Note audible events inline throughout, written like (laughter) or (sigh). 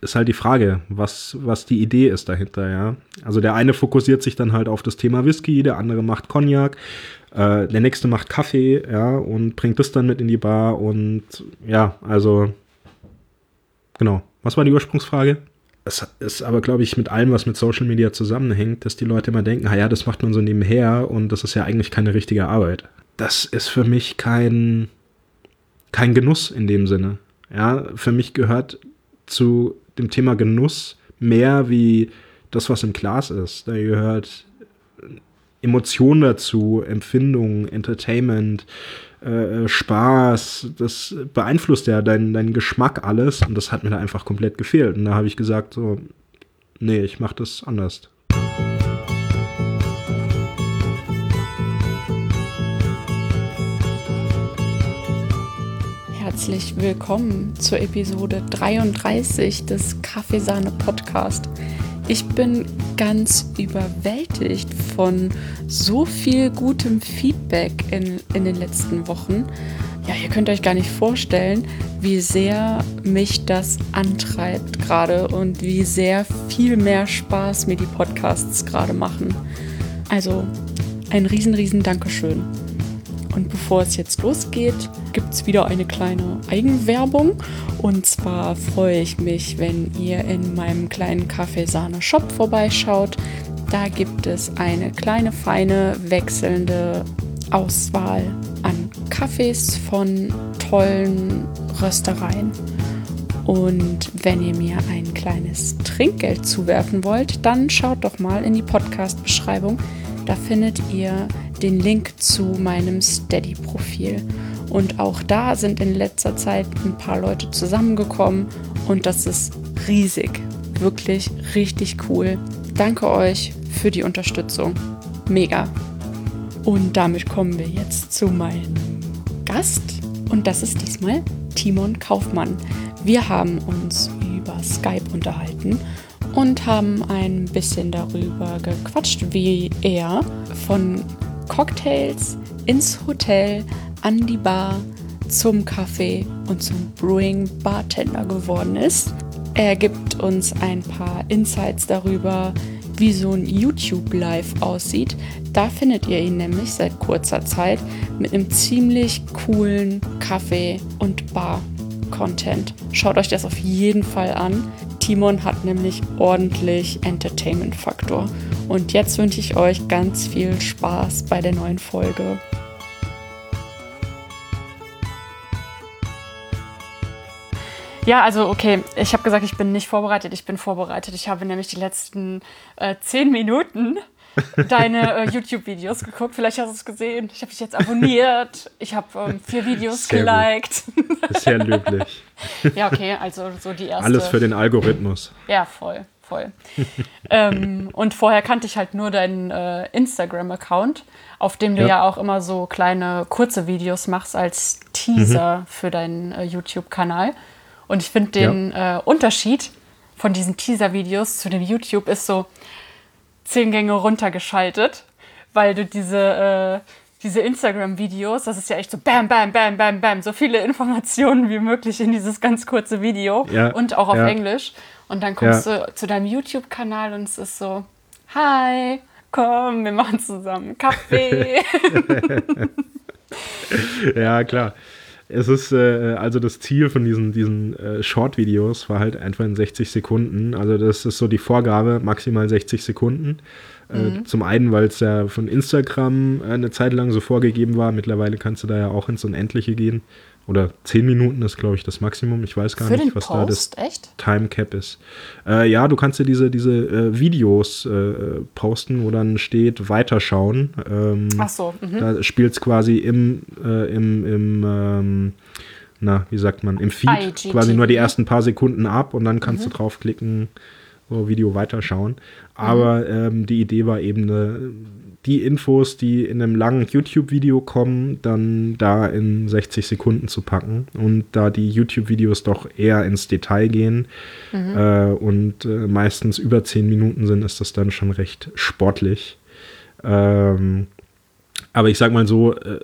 ist halt die Frage, was, was die Idee ist dahinter, ja. Also der eine fokussiert sich dann halt auf das Thema Whisky, der andere macht Cognac, äh, der nächste macht Kaffee, ja, und bringt das dann mit in die Bar und ja, also genau. Was war die Ursprungsfrage? Es ist aber, glaube ich, mit allem, was mit Social Media zusammenhängt, dass die Leute immer denken, ja, das macht man so nebenher und das ist ja eigentlich keine richtige Arbeit. Das ist für mich kein, kein Genuss in dem Sinne. Ja, für mich gehört zu dem Thema Genuss mehr wie das, was im Glas ist. Da gehört Emotion dazu, Empfindung, Entertainment, äh, Spaß. Das beeinflusst ja deinen dein Geschmack alles und das hat mir da einfach komplett gefehlt. Und da habe ich gesagt, so, nee, ich mache das anders. Herzlich willkommen zur Episode 33 des Kaffeesahne Podcast. Ich bin ganz überwältigt von so viel gutem Feedback in, in den letzten Wochen. Ja, ihr könnt euch gar nicht vorstellen, wie sehr mich das antreibt gerade und wie sehr viel mehr Spaß mir die Podcasts gerade machen. Also ein riesen, riesen Dankeschön. Und bevor es jetzt losgeht, gibt es wieder eine kleine Eigenwerbung. Und zwar freue ich mich, wenn ihr in meinem kleinen Kaffeesahne-Shop vorbeischaut. Da gibt es eine kleine, feine, wechselnde Auswahl an Kaffees von tollen Röstereien. Und wenn ihr mir ein kleines Trinkgeld zuwerfen wollt, dann schaut doch mal in die Podcast-Beschreibung. Da findet ihr den Link zu meinem Steady-Profil. Und auch da sind in letzter Zeit ein paar Leute zusammengekommen und das ist riesig. Wirklich richtig cool. Danke euch für die Unterstützung. Mega. Und damit kommen wir jetzt zu meinem Gast. Und das ist diesmal Timon Kaufmann. Wir haben uns über Skype unterhalten und haben ein bisschen darüber gequatscht, wie er von Cocktails ins Hotel, an die Bar, zum Kaffee und zum Brewing Bartender geworden ist. Er gibt uns ein paar Insights darüber, wie so ein YouTube Live aussieht. Da findet ihr ihn nämlich seit kurzer Zeit mit einem ziemlich coolen Kaffee- und Bar-Content. Schaut euch das auf jeden Fall an. Timon hat nämlich ordentlich Entertainment-Faktor. Und jetzt wünsche ich euch ganz viel Spaß bei der neuen Folge. Ja, also okay, ich habe gesagt, ich bin nicht vorbereitet, ich bin vorbereitet. Ich habe nämlich die letzten äh, zehn Minuten deine äh, YouTube-Videos geguckt. Vielleicht hast du es gesehen. Ich habe dich jetzt abonniert. Ich habe ähm, vier Videos Sehr geliked. Sehr löblich. ja, okay, also so die erste. Alles für den Algorithmus. Ja, voll voll. ähm, und vorher kannte ich halt nur deinen äh, Instagram-Account, auf dem du ja. ja. auch immer so kleine kurze Videos machst als Teaser mhm. für deinen äh, YouTube-Kanal. Und ich finde den ja. äh, Unterschied von diesen Teaser-Videos zu dem YouTube ist so zehn Gänge runtergeschaltet, weil du diese äh, diese Instagram-Videos, das ist ja echt so bam, bam, bam, bam, bam, so viele (laughs) Informationen wie möglich in dieses ganz kurze Video ja, und auch auf ja. Englisch. Und dann kommst ja. du zu deinem YouTube-Kanal und es ist so, hi, komm, wir machen zusammen Kaffee. (laughs) (laughs) ja, klar. Es ist äh, also das Ziel von diesen, diesen äh, Short-Videos war halt einfach in 60 Sekunden. Also das ist so die Vorgabe, maximal 60 Sekunden. Äh, mhm. zum einen, weil es ja von Instagram äh, eine Zeit lang so vorgegeben war. Mittlerweile kannst du da ja auch ins Unendliche gehen. Oder zehn Minuten ist, glaube ich, das Maximum. Ich weiß gar Für nicht, was Post? da das Echt? Time Cap ist. Äh, ja, du kannst dir diese, diese äh, Videos äh, posten, wo dann steht Weiterschauen. Ähm, Ach so. Mhm. Da spielt es quasi im, äh, im, im ähm, na, wie sagt man, im Feed IGTV. quasi nur die ersten paar Sekunden ab und dann kannst mhm. du draufklicken, so Video weiterschauen. Aber mhm. ähm, die Idee war eben eine die Infos, die in einem langen YouTube-Video kommen, dann da in 60 Sekunden zu packen. Und da die YouTube-Videos doch eher ins Detail gehen mhm. äh, und äh, meistens über 10 Minuten sind, ist das dann schon recht sportlich. Ähm, aber ich sag mal so, äh,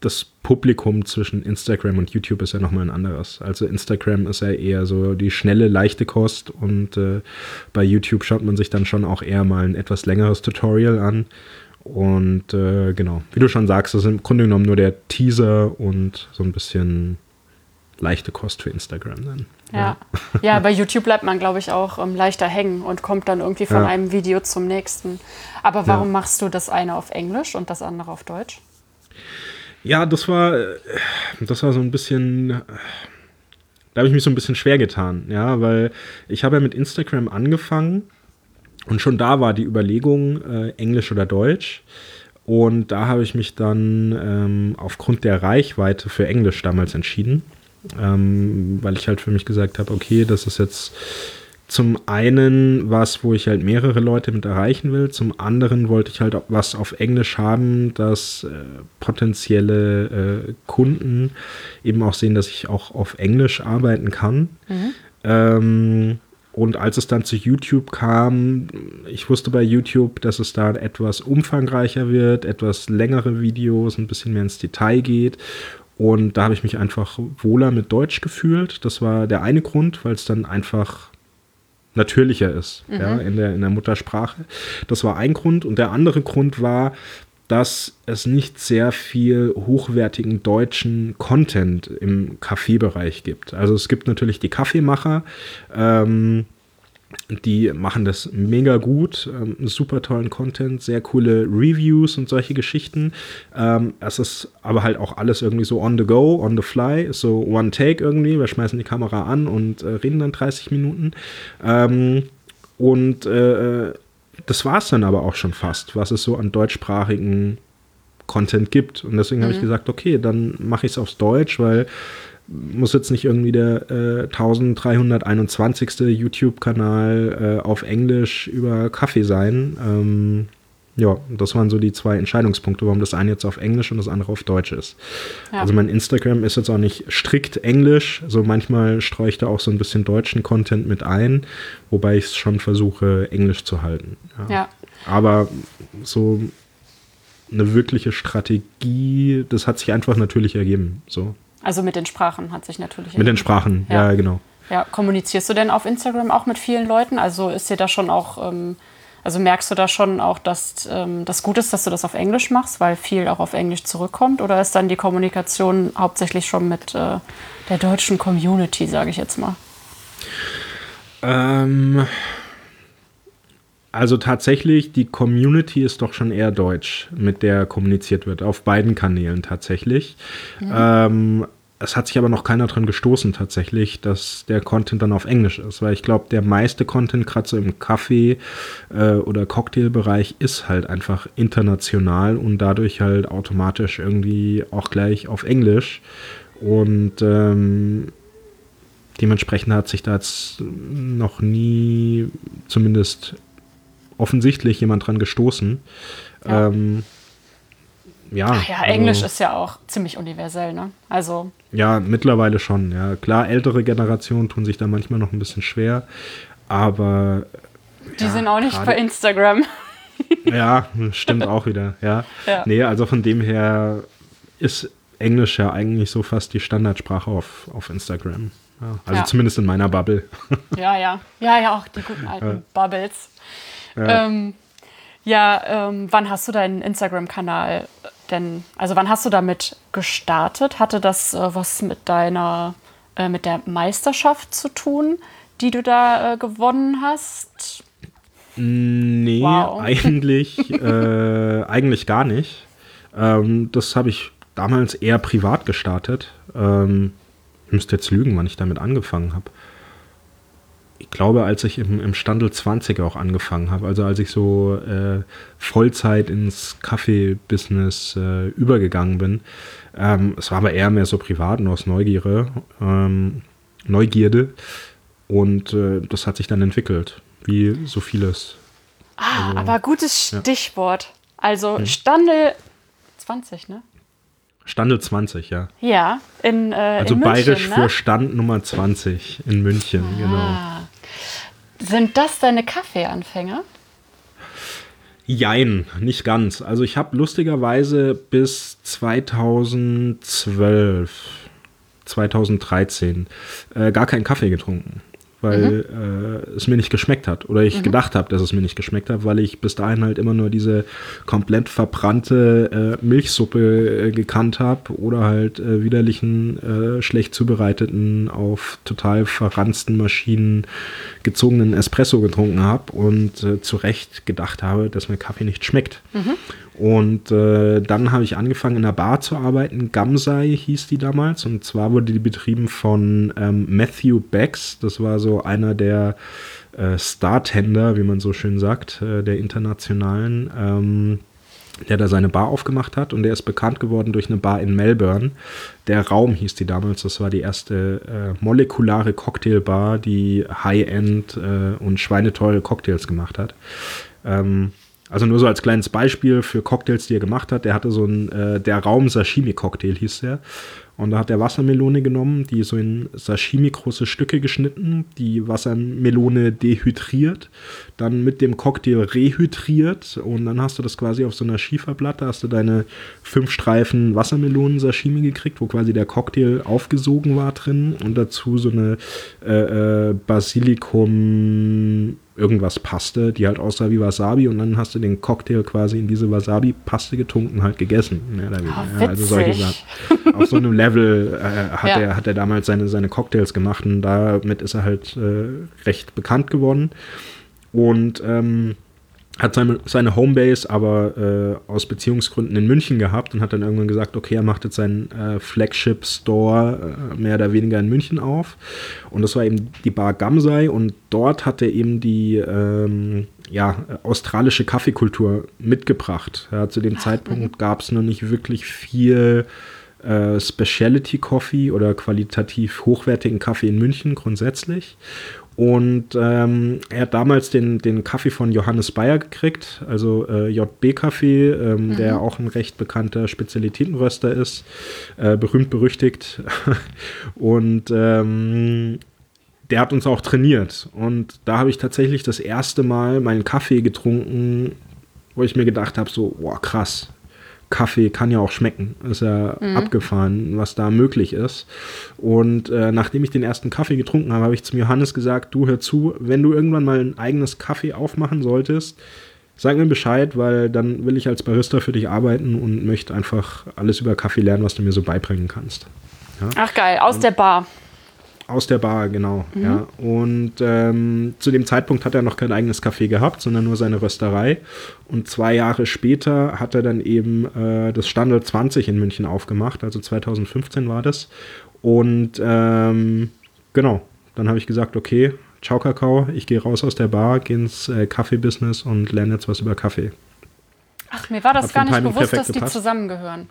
das Publikum zwischen Instagram und YouTube ist ja nochmal ein anderes. Also Instagram ist ja eher so die schnelle, leichte Kost und äh, bei YouTube schaut man sich dann schon auch eher mal ein etwas längeres Tutorial an. Und äh, genau, wie du schon sagst, das ist im Grunde genommen nur der Teaser und so ein bisschen leichte Kost für Instagram dann. Ja, ja bei YouTube bleibt man, glaube ich, auch ähm, leichter hängen und kommt dann irgendwie von ja. einem Video zum nächsten. Aber warum ja. machst du das eine auf Englisch und das andere auf Deutsch? Ja, das war, das war so ein bisschen, da habe ich mich so ein bisschen schwer getan, ja, weil ich habe ja mit Instagram angefangen und schon da war die Überlegung, äh, Englisch oder Deutsch. Und da habe ich mich dann ähm, aufgrund der Reichweite für Englisch damals entschieden, ähm, weil ich halt für mich gesagt habe, okay, das ist jetzt zum einen was, wo ich halt mehrere Leute mit erreichen will. Zum anderen wollte ich halt was auf Englisch haben, dass äh, potenzielle äh, Kunden eben auch sehen, dass ich auch auf Englisch arbeiten kann. Mhm. Ähm, und als es dann zu YouTube kam, ich wusste bei YouTube, dass es da etwas umfangreicher wird, etwas längere Videos, ein bisschen mehr ins Detail geht. Und da habe ich mich einfach wohler mit Deutsch gefühlt. Das war der eine Grund, weil es dann einfach natürlicher ist, mhm. ja, in der, in der Muttersprache. Das war ein Grund. Und der andere Grund war, dass es nicht sehr viel hochwertigen deutschen Content im Kaffeebereich gibt. Also es gibt natürlich die Kaffeemacher, ähm, die machen das mega gut, ähm, super tollen Content, sehr coole Reviews und solche Geschichten. Ähm, es ist aber halt auch alles irgendwie so on the go, on the fly, so one take irgendwie. Wir schmeißen die Kamera an und äh, reden dann 30 Minuten. Ähm, und äh, das war es dann aber auch schon fast, was es so an deutschsprachigen Content gibt. Und deswegen mhm. habe ich gesagt, okay, dann mache ich es aufs Deutsch, weil muss jetzt nicht irgendwie der äh, 1321. YouTube-Kanal äh, auf Englisch über Kaffee sein. Ähm, ja, das waren so die zwei Entscheidungspunkte, warum das eine jetzt auf Englisch und das andere auf Deutsch ist. Ja. Also mein Instagram ist jetzt auch nicht strikt Englisch, so manchmal streue ich da auch so ein bisschen deutschen Content mit ein, wobei ich es schon versuche, Englisch zu halten. Ja. ja. Aber so eine wirkliche Strategie, das hat sich einfach natürlich ergeben. So. Also mit den Sprachen hat sich natürlich. Mit den Sprachen, ja. ja, genau. Ja, kommunizierst du denn auf Instagram auch mit vielen Leuten? Also ist dir da schon auch, ähm, also merkst du da schon auch, dass ähm, das gut ist, dass du das auf Englisch machst, weil viel auch auf Englisch zurückkommt? Oder ist dann die Kommunikation hauptsächlich schon mit äh, der deutschen Community, sage ich jetzt mal? Ähm, also tatsächlich, die Community ist doch schon eher deutsch, mit der kommuniziert wird, auf beiden Kanälen tatsächlich. Mhm. Ähm, es hat sich aber noch keiner dran gestoßen tatsächlich, dass der Content dann auf Englisch ist, weil ich glaube, der meiste Content, gerade so im Kaffee- äh, oder Cocktailbereich, ist halt einfach international und dadurch halt automatisch irgendwie auch gleich auf Englisch. Und ähm, dementsprechend hat sich da jetzt noch nie, zumindest offensichtlich jemand dran gestoßen. Ja. Ähm, ja, Ach ja, also, Englisch ist ja auch ziemlich universell, ne? Also. Ja, mittlerweile schon, ja. Klar, ältere Generationen tun sich da manchmal noch ein bisschen schwer, aber. Die ja, sind auch nicht bei Instagram. (laughs) ja, stimmt auch wieder, ja. ja. Nee, also von dem her ist Englisch ja eigentlich so fast die Standardsprache auf, auf Instagram. Ja, also ja. zumindest in meiner Bubble. (laughs) ja, ja. Ja, ja, auch die guten alten Bubbles. Ja, ähm, ja ähm, wann hast du deinen Instagram-Kanal denn, also wann hast du damit gestartet? Hatte das äh, was mit deiner, äh, mit der Meisterschaft zu tun, die du da äh, gewonnen hast? Nee, wow. (laughs) eigentlich, äh, eigentlich gar nicht. Ähm, das habe ich damals eher privat gestartet. Ähm, ich müsste jetzt lügen, wann ich damit angefangen habe ich glaube, als ich im, im Standel 20 auch angefangen habe, also als ich so äh, Vollzeit ins Kaffee-Business äh, übergegangen bin, ähm, es war aber eher mehr so privat, nur aus Neugierde, ähm, Neugierde. Und äh, das hat sich dann entwickelt, wie so vieles. Ah, also, aber gutes Stichwort. Ja. Also hm. Standel 20, ne? Standel 20, ja. Ja, in, äh, also in München, bayerisch ne? für Stand Nummer 20 in München, ah. genau. Sind das deine Kaffeeanfänge? Jein, nicht ganz. Also ich habe lustigerweise bis 2012, 2013 äh, gar keinen Kaffee getrunken weil mhm. äh, es mir nicht geschmeckt hat. Oder ich mhm. gedacht habe, dass es mir nicht geschmeckt hat, weil ich bis dahin halt immer nur diese komplett verbrannte äh, Milchsuppe äh, gekannt habe oder halt äh, widerlichen, äh, schlecht zubereiteten, auf total verranzten Maschinen gezogenen Espresso getrunken habe und äh, zu Recht gedacht habe, dass mir Kaffee nicht schmeckt. Mhm. Und äh, dann habe ich angefangen in einer Bar zu arbeiten. Gamsai hieß die damals. Und zwar wurde die betrieben von ähm, Matthew Becks. Das war so einer der äh, Startender, wie man so schön sagt, äh, der internationalen, ähm, der da seine Bar aufgemacht hat. Und der ist bekannt geworden durch eine Bar in Melbourne. Der Raum hieß die damals. Das war die erste äh, molekulare Cocktailbar, die High-End äh, und schweineteure Cocktails gemacht hat. Ähm, also nur so als kleines Beispiel für Cocktails, die er gemacht hat. Der hatte so ein, äh, der Raum Sashimi-Cocktail hieß der. Und da hat er Wassermelone genommen, die so in Sashimi große Stücke geschnitten, die Wassermelone dehydriert, dann mit dem Cocktail rehydriert und dann hast du das quasi auf so einer Schieferplatte, hast du deine fünf Streifen Wassermelonen Sashimi gekriegt, wo quasi der Cocktail aufgesogen war drin und dazu so eine äh, äh, Basilikum irgendwas Paste, die halt aussah wie Wasabi und dann hast du den Cocktail quasi in diese Wasabi-Paste getunken halt gegessen. Mehr oder weniger. Oh, also solche Sachen. Auf so einem Level äh, hat, ja. er, hat er damals seine, seine Cocktails gemacht und damit ist er halt äh, recht bekannt geworden. Und ähm, hat seine, seine Homebase aber äh, aus Beziehungsgründen in München gehabt und hat dann irgendwann gesagt, okay, er macht jetzt seinen äh, Flagship Store äh, mehr oder weniger in München auf. Und das war eben die Bar Gamsei und dort hat er eben die ähm, ja, australische Kaffeekultur mitgebracht. Ja, zu dem Ach, Zeitpunkt gab es noch nicht wirklich viel äh, Specialty Coffee oder qualitativ hochwertigen Kaffee in München grundsätzlich. Und ähm, er hat damals den, den Kaffee von Johannes Bayer gekriegt, also äh, JB-Kaffee, ähm, mhm. der auch ein recht bekannter Spezialitätenröster ist, äh, berühmt berüchtigt. (laughs) Und ähm, der hat uns auch trainiert. Und da habe ich tatsächlich das erste Mal meinen Kaffee getrunken, wo ich mir gedacht habe, so, boah, krass, Kaffee kann ja auch schmecken. Ist ja mhm. abgefahren, was da möglich ist. Und äh, nachdem ich den ersten Kaffee getrunken habe, habe ich zum Johannes gesagt, du hör zu, wenn du irgendwann mal ein eigenes Kaffee aufmachen solltest, sag mir Bescheid, weil dann will ich als Barista für dich arbeiten und möchte einfach alles über Kaffee lernen, was du mir so beibringen kannst. Ja? Ach geil, aus und, der Bar. Aus der Bar, genau. Mhm. Ja. Und ähm, zu dem Zeitpunkt hat er noch kein eigenes Café gehabt, sondern nur seine Rösterei. Und zwei Jahre später hat er dann eben äh, das Standard 20 in München aufgemacht, also 2015 war das. Und ähm, genau, dann habe ich gesagt, okay, ciao Kakao, ich gehe raus aus der Bar, gehe ins äh, Kaffee-Business und lerne jetzt was über Kaffee. Ach, mir war das gar nicht bewusst, dass die zusammengehören.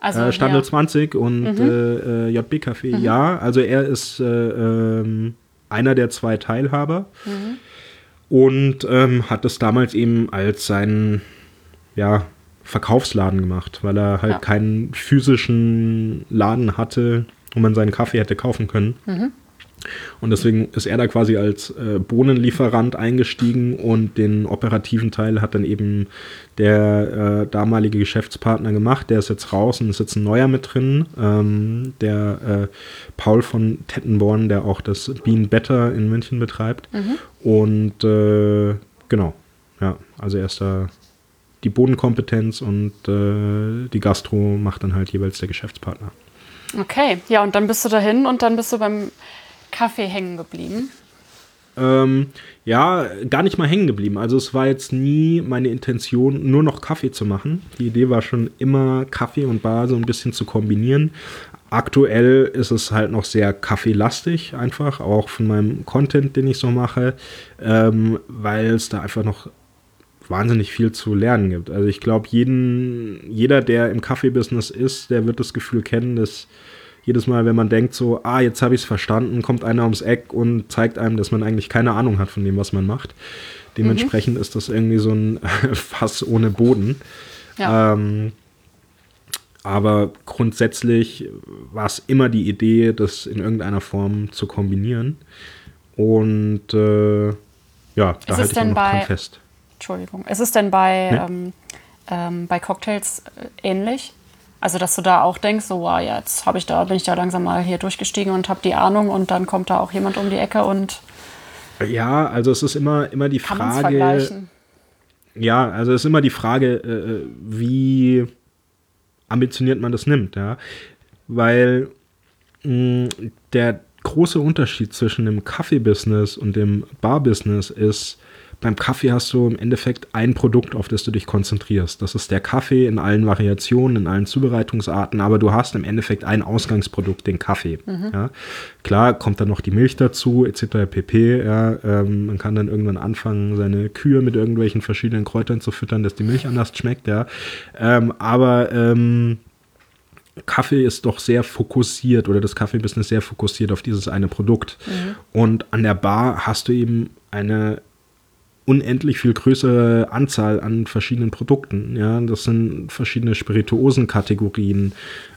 Also, äh, Standard ja. 20 und mhm. äh, äh JB Café, mhm. ja. Also er ist äh, ähm, einer der zwei Teilhaber mhm. und ähm, hat das damals eben als seinen ja, Verkaufsladen gemacht, weil er halt ja. keinen physischen Laden hatte, wo man seinen Kaffee hätte kaufen können. Mhm. Und deswegen ist er da quasi als äh, Bohnenlieferant eingestiegen und den operativen Teil hat dann eben der äh, damalige Geschäftspartner gemacht. Der ist jetzt raus und ist jetzt ein neuer mit drin. Ähm, der äh, Paul von Tettenborn, der auch das Bean Better in München betreibt. Mhm. Und äh, genau, ja, also er ist da die Bodenkompetenz und äh, die Gastro macht dann halt jeweils der Geschäftspartner. Okay, ja, und dann bist du dahin und dann bist du beim Kaffee hängen geblieben? Ähm, ja, gar nicht mal hängen geblieben. Also es war jetzt nie meine Intention, nur noch Kaffee zu machen. Die Idee war schon immer, Kaffee und Bar so ein bisschen zu kombinieren. Aktuell ist es halt noch sehr kaffeelastig, einfach, auch von meinem Content, den ich so mache, ähm, weil es da einfach noch wahnsinnig viel zu lernen gibt. Also ich glaube, jeder, der im Kaffeebusiness ist, der wird das Gefühl kennen, dass jedes Mal, wenn man denkt so, ah, jetzt habe ich es verstanden, kommt einer ums Eck und zeigt einem, dass man eigentlich keine Ahnung hat von dem, was man macht. Dementsprechend mhm. ist das irgendwie so ein (laughs) Fass ohne Boden. Ja. Ähm, aber grundsätzlich war es immer die Idee, das in irgendeiner Form zu kombinieren. Und äh, ja, da halte ich noch bei, dran fest. Entschuldigung. Ist es denn bei, Nee. ähm, ähm, bei Cocktails äh, ähnlich? Also, dass du da auch denkst, so, wow, ja, jetzt hab ich da, bin ich da langsam mal hier durchgestiegen und habe die Ahnung und dann kommt da auch jemand um die Ecke und Ja, also es ist immer, immer die Frage. Ja, also es ist immer die Frage, äh, wie ambitioniert man das nimmt, ja. Weil mh, der große Unterschied zwischen dem Kaffee-Business und dem Bar-Business ist, beim Kaffee hast du im Endeffekt ein Produkt, auf das du dich konzentrierst. Das ist der Kaffee in allen Variationen, in allen Zubereitungsarten, aber du hast im Endeffekt ein Ausgangsprodukt, den Kaffee. Ja. Klar kommt dann noch die Milch dazu, etc. pp. Ja. Ähm, man kann dann irgendwann anfangen, seine Kühe mit irgendwelchen verschiedenen Kräutern zu füttern, dass die Milch anders schmeckt. Ja. Ähm, aber ähm, Kaffee ist doch sehr fokussiert oder das Kaffee-Business sehr fokussiert auf dieses eine Produkt. Und an der Bar hast du eben eine unendlich viel größere Anzahl an verschiedenen Produkten. Ja, das sind verschiedene Spirituosenkategorien.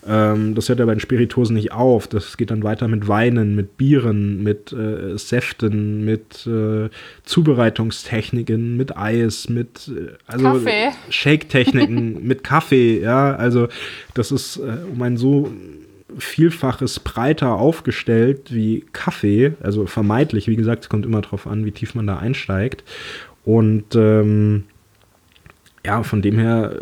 Ähm, das hört ja bei den Spirituosen nicht auf. Das geht dann weiter mit Weinen, mit Bieren, mit äh, Säften, mit äh, Zubereitungstechniken, mit Eis, mit äh, also. Shake-Techniken, (laughs) mit Kaffee. Ja, also das ist äh, um ein so Vielfaches breiter aufgestellt wie Kaffee, also vermeintlich, wie gesagt, es kommt immer darauf an, wie tief man da einsteigt. Und ähm, ja, von dem her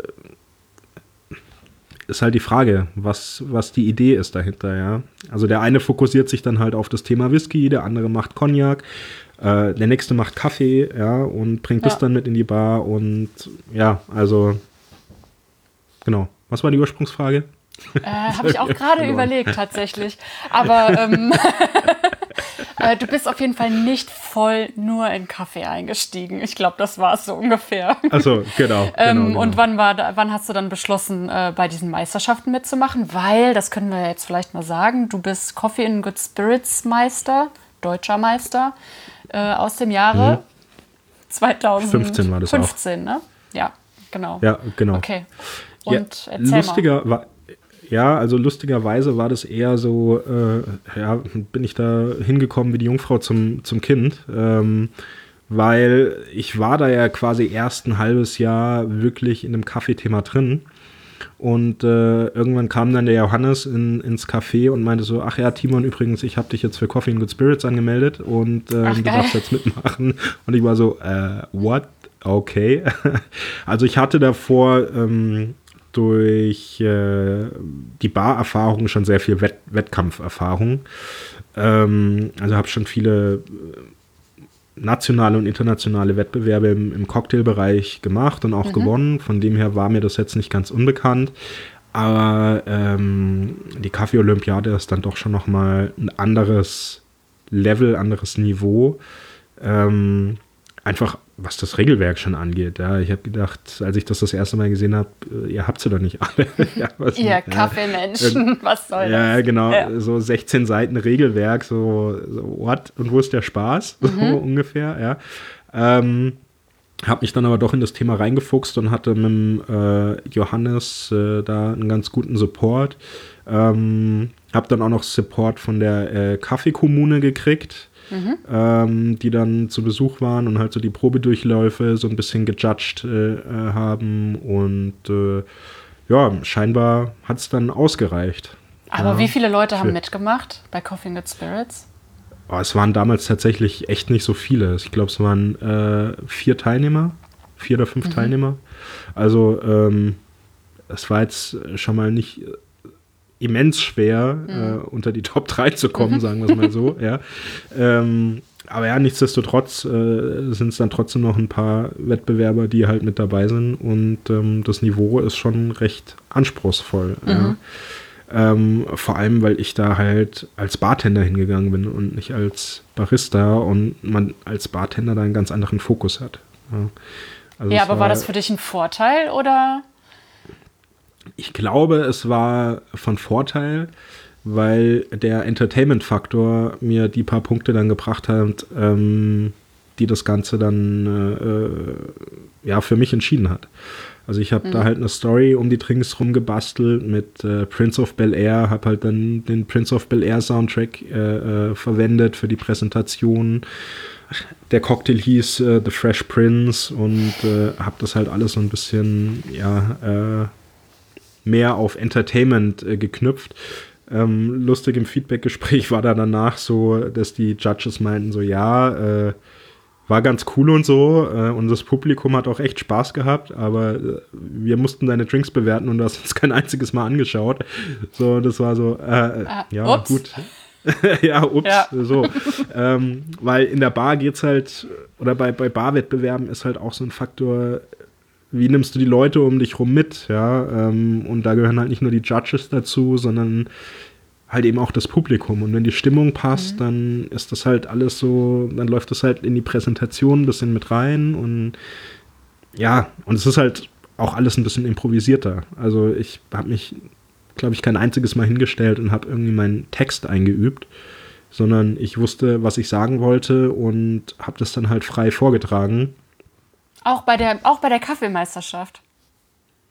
ist halt die Frage, was, was die Idee ist dahinter, ja. Also der eine fokussiert sich dann halt auf das Thema Whisky, der andere macht Cognac, äh, der nächste macht Kaffee, ja, und bringt das Ja. dann mit in die Bar und ja, also genau. Was war die Ursprungsfrage? Äh, Habe ich auch Ja, (laughs) gerade überlegt, tatsächlich. Aber ähm, (laughs) äh, du bist auf jeden Fall nicht voll nur in Kaffee eingestiegen. Ich glaube, das war es so ungefähr. Also genau. (laughs) Ähm, genau, genau. Und wann, war da, wann hast du dann beschlossen, äh, bei diesen Meisterschaften mitzumachen? Weil, das können wir jetzt vielleicht mal sagen, du bist Coffee in Good Spirits Meister, deutscher Meister äh, aus dem Jahre 2015 15 war das auch. 15, ne? Ja, genau. ja, genau. Okay. Ja, Und mal. lustiger, wa- ja, also lustigerweise war das eher so, äh, ja, bin ich da hingekommen wie die Jungfrau zum, zum Kind, ähm, weil ich war da ja quasi erst ein halbes Jahr wirklich in dem Kaffeethema drin. Und äh, irgendwann kam dann der Johannes in, ins Café und meinte so, ach ja, Timon, übrigens, ich habe dich jetzt für Coffee and Good Spirits angemeldet und ähm, Ach, du darfst jetzt mitmachen. Und ich war so, äh, what? Okay. (laughs) also ich hatte davor ähm, durch äh, die Barerfahrung schon sehr viel Wett Wettkampferfahrung. Ähm, also habe schon viele äh, nationale und internationale Wettbewerbe im, im Cocktailbereich gemacht und auch gewonnen. Von dem her war mir das jetzt nicht ganz unbekannt. Aber ähm, die Kaffee-Olympiade ist dann doch schon nochmal ein anderes Level, anderes Niveau. Ähm, einfach was das Regelwerk schon angeht. Ja, ich habe gedacht, als ich das das erste Mal gesehen habe, äh, ihr habt sie doch nicht alle. (laughs) ja, was- Ihr ja. Kaffeemenschen, was soll Ja, das? genau. Ja. So 16 Seiten Regelwerk, so, so what? Und wo ist der Spaß? (laughs) So Mhm. ungefähr, ja. Ähm, hab mich dann aber doch in das Thema reingefuchst und hatte mit dem äh, Johannes äh, da einen ganz guten Support. Ähm, hab dann auch noch Support von der äh, Kaffeekommune gekriegt, ähm, die dann zu Besuch waren und halt so die Probedurchläufe so ein bisschen gejudged äh, äh, haben. Und äh, ja, scheinbar hat es dann ausgereicht. Aber Ja. wie viele Leute haben mitgemacht bei Coffee and Spirits? Oh, es waren damals tatsächlich echt nicht so viele. Ich glaube, es waren äh, vier Teilnehmer, vier oder Mhm. fünf Teilnehmer. Also ähm, es war jetzt schon mal nicht immens schwer, Mhm. äh, unter die Top 3 zu kommen, sagen wir es mal so. (laughs) ja. Ähm, aber ja, nichtsdestotrotz äh, sind es dann trotzdem noch ein paar Wettbewerber, die halt mit dabei sind und ähm, das Niveau ist schon recht anspruchsvoll. Ja. Ähm, vor allem, weil ich da halt als Bartender hingegangen bin und nicht als Barista und man als Bartender da einen ganz anderen Fokus hat. Ja, also Ja, aber war das für dich ein Vorteil oder? Ich glaube, es war von Vorteil, weil der Entertainment-Faktor mir die paar Punkte dann gebracht hat, ähm, die das Ganze dann äh, äh ja für mich entschieden hat. Also ich habe mhm. da halt eine Story um die Drinks rumgebastelt mit äh, Prince of Bel Air, habe halt dann den Prince of Bel Air Soundtrack äh, äh, verwendet für die Präsentation. Der Cocktail hieß äh, The Fresh Prince und habe das halt alles so ein bisschen ja äh, mehr auf Entertainment geknüpft. Ähm, lustig im Feedback-Gespräch war da danach so, dass die Judges meinten so, ja, äh, war ganz cool und so äh, und das Publikum hat auch echt Spaß gehabt, aber äh, wir mussten deine Drinks bewerten und du hast uns (laughs) kein einziges Mal angeschaut. So, das war so, äh, ah, ja, ups. gut. (laughs) ja, ups, ja. so. ähm, weil in der Bar geht's halt, oder bei, bei Barwettbewerben ist halt auch so ein Faktor, wie nimmst du die Leute um dich rum mit, ja, ähm, und da gehören halt nicht nur die Judges dazu, sondern halt eben auch das Publikum. Und wenn die Stimmung passt, mhm. dann ist das halt alles so, dann läuft das halt in die Präsentation ein bisschen mit rein und ja, und es ist halt auch alles ein bisschen improvisierter. Also ich habe mich, glaube ich, kein einziges Mal hingestellt und habe irgendwie meinen Text eingeübt, sondern ich wusste, was ich sagen wollte und habe das dann halt frei vorgetragen. Auch bei der, auch bei der Kaffeemeisterschaft.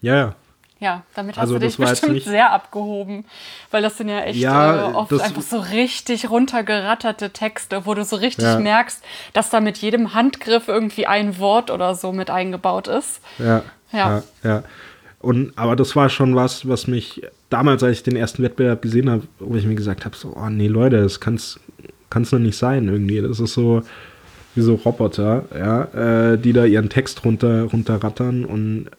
Ja, ja. Ja, damit hast also, du dich bestimmt sehr abgehoben, weil das sind ja echt ja, äh, oft einfach so richtig runtergeratterte Texte, wo du so richtig ja. merkst, dass da mit jedem Handgriff irgendwie ein Wort oder so mit eingebaut ist. Ja, ja, ja. ja. Und, aber das war schon was, was mich damals, als ich den ersten Wettbewerb gesehen habe, wo ich mir gesagt habe, so, oh nee, Leute, das kann es noch nicht sein irgendwie. Das ist so wie so Roboter, ja, äh, die da ihren Text runter, runterrattern und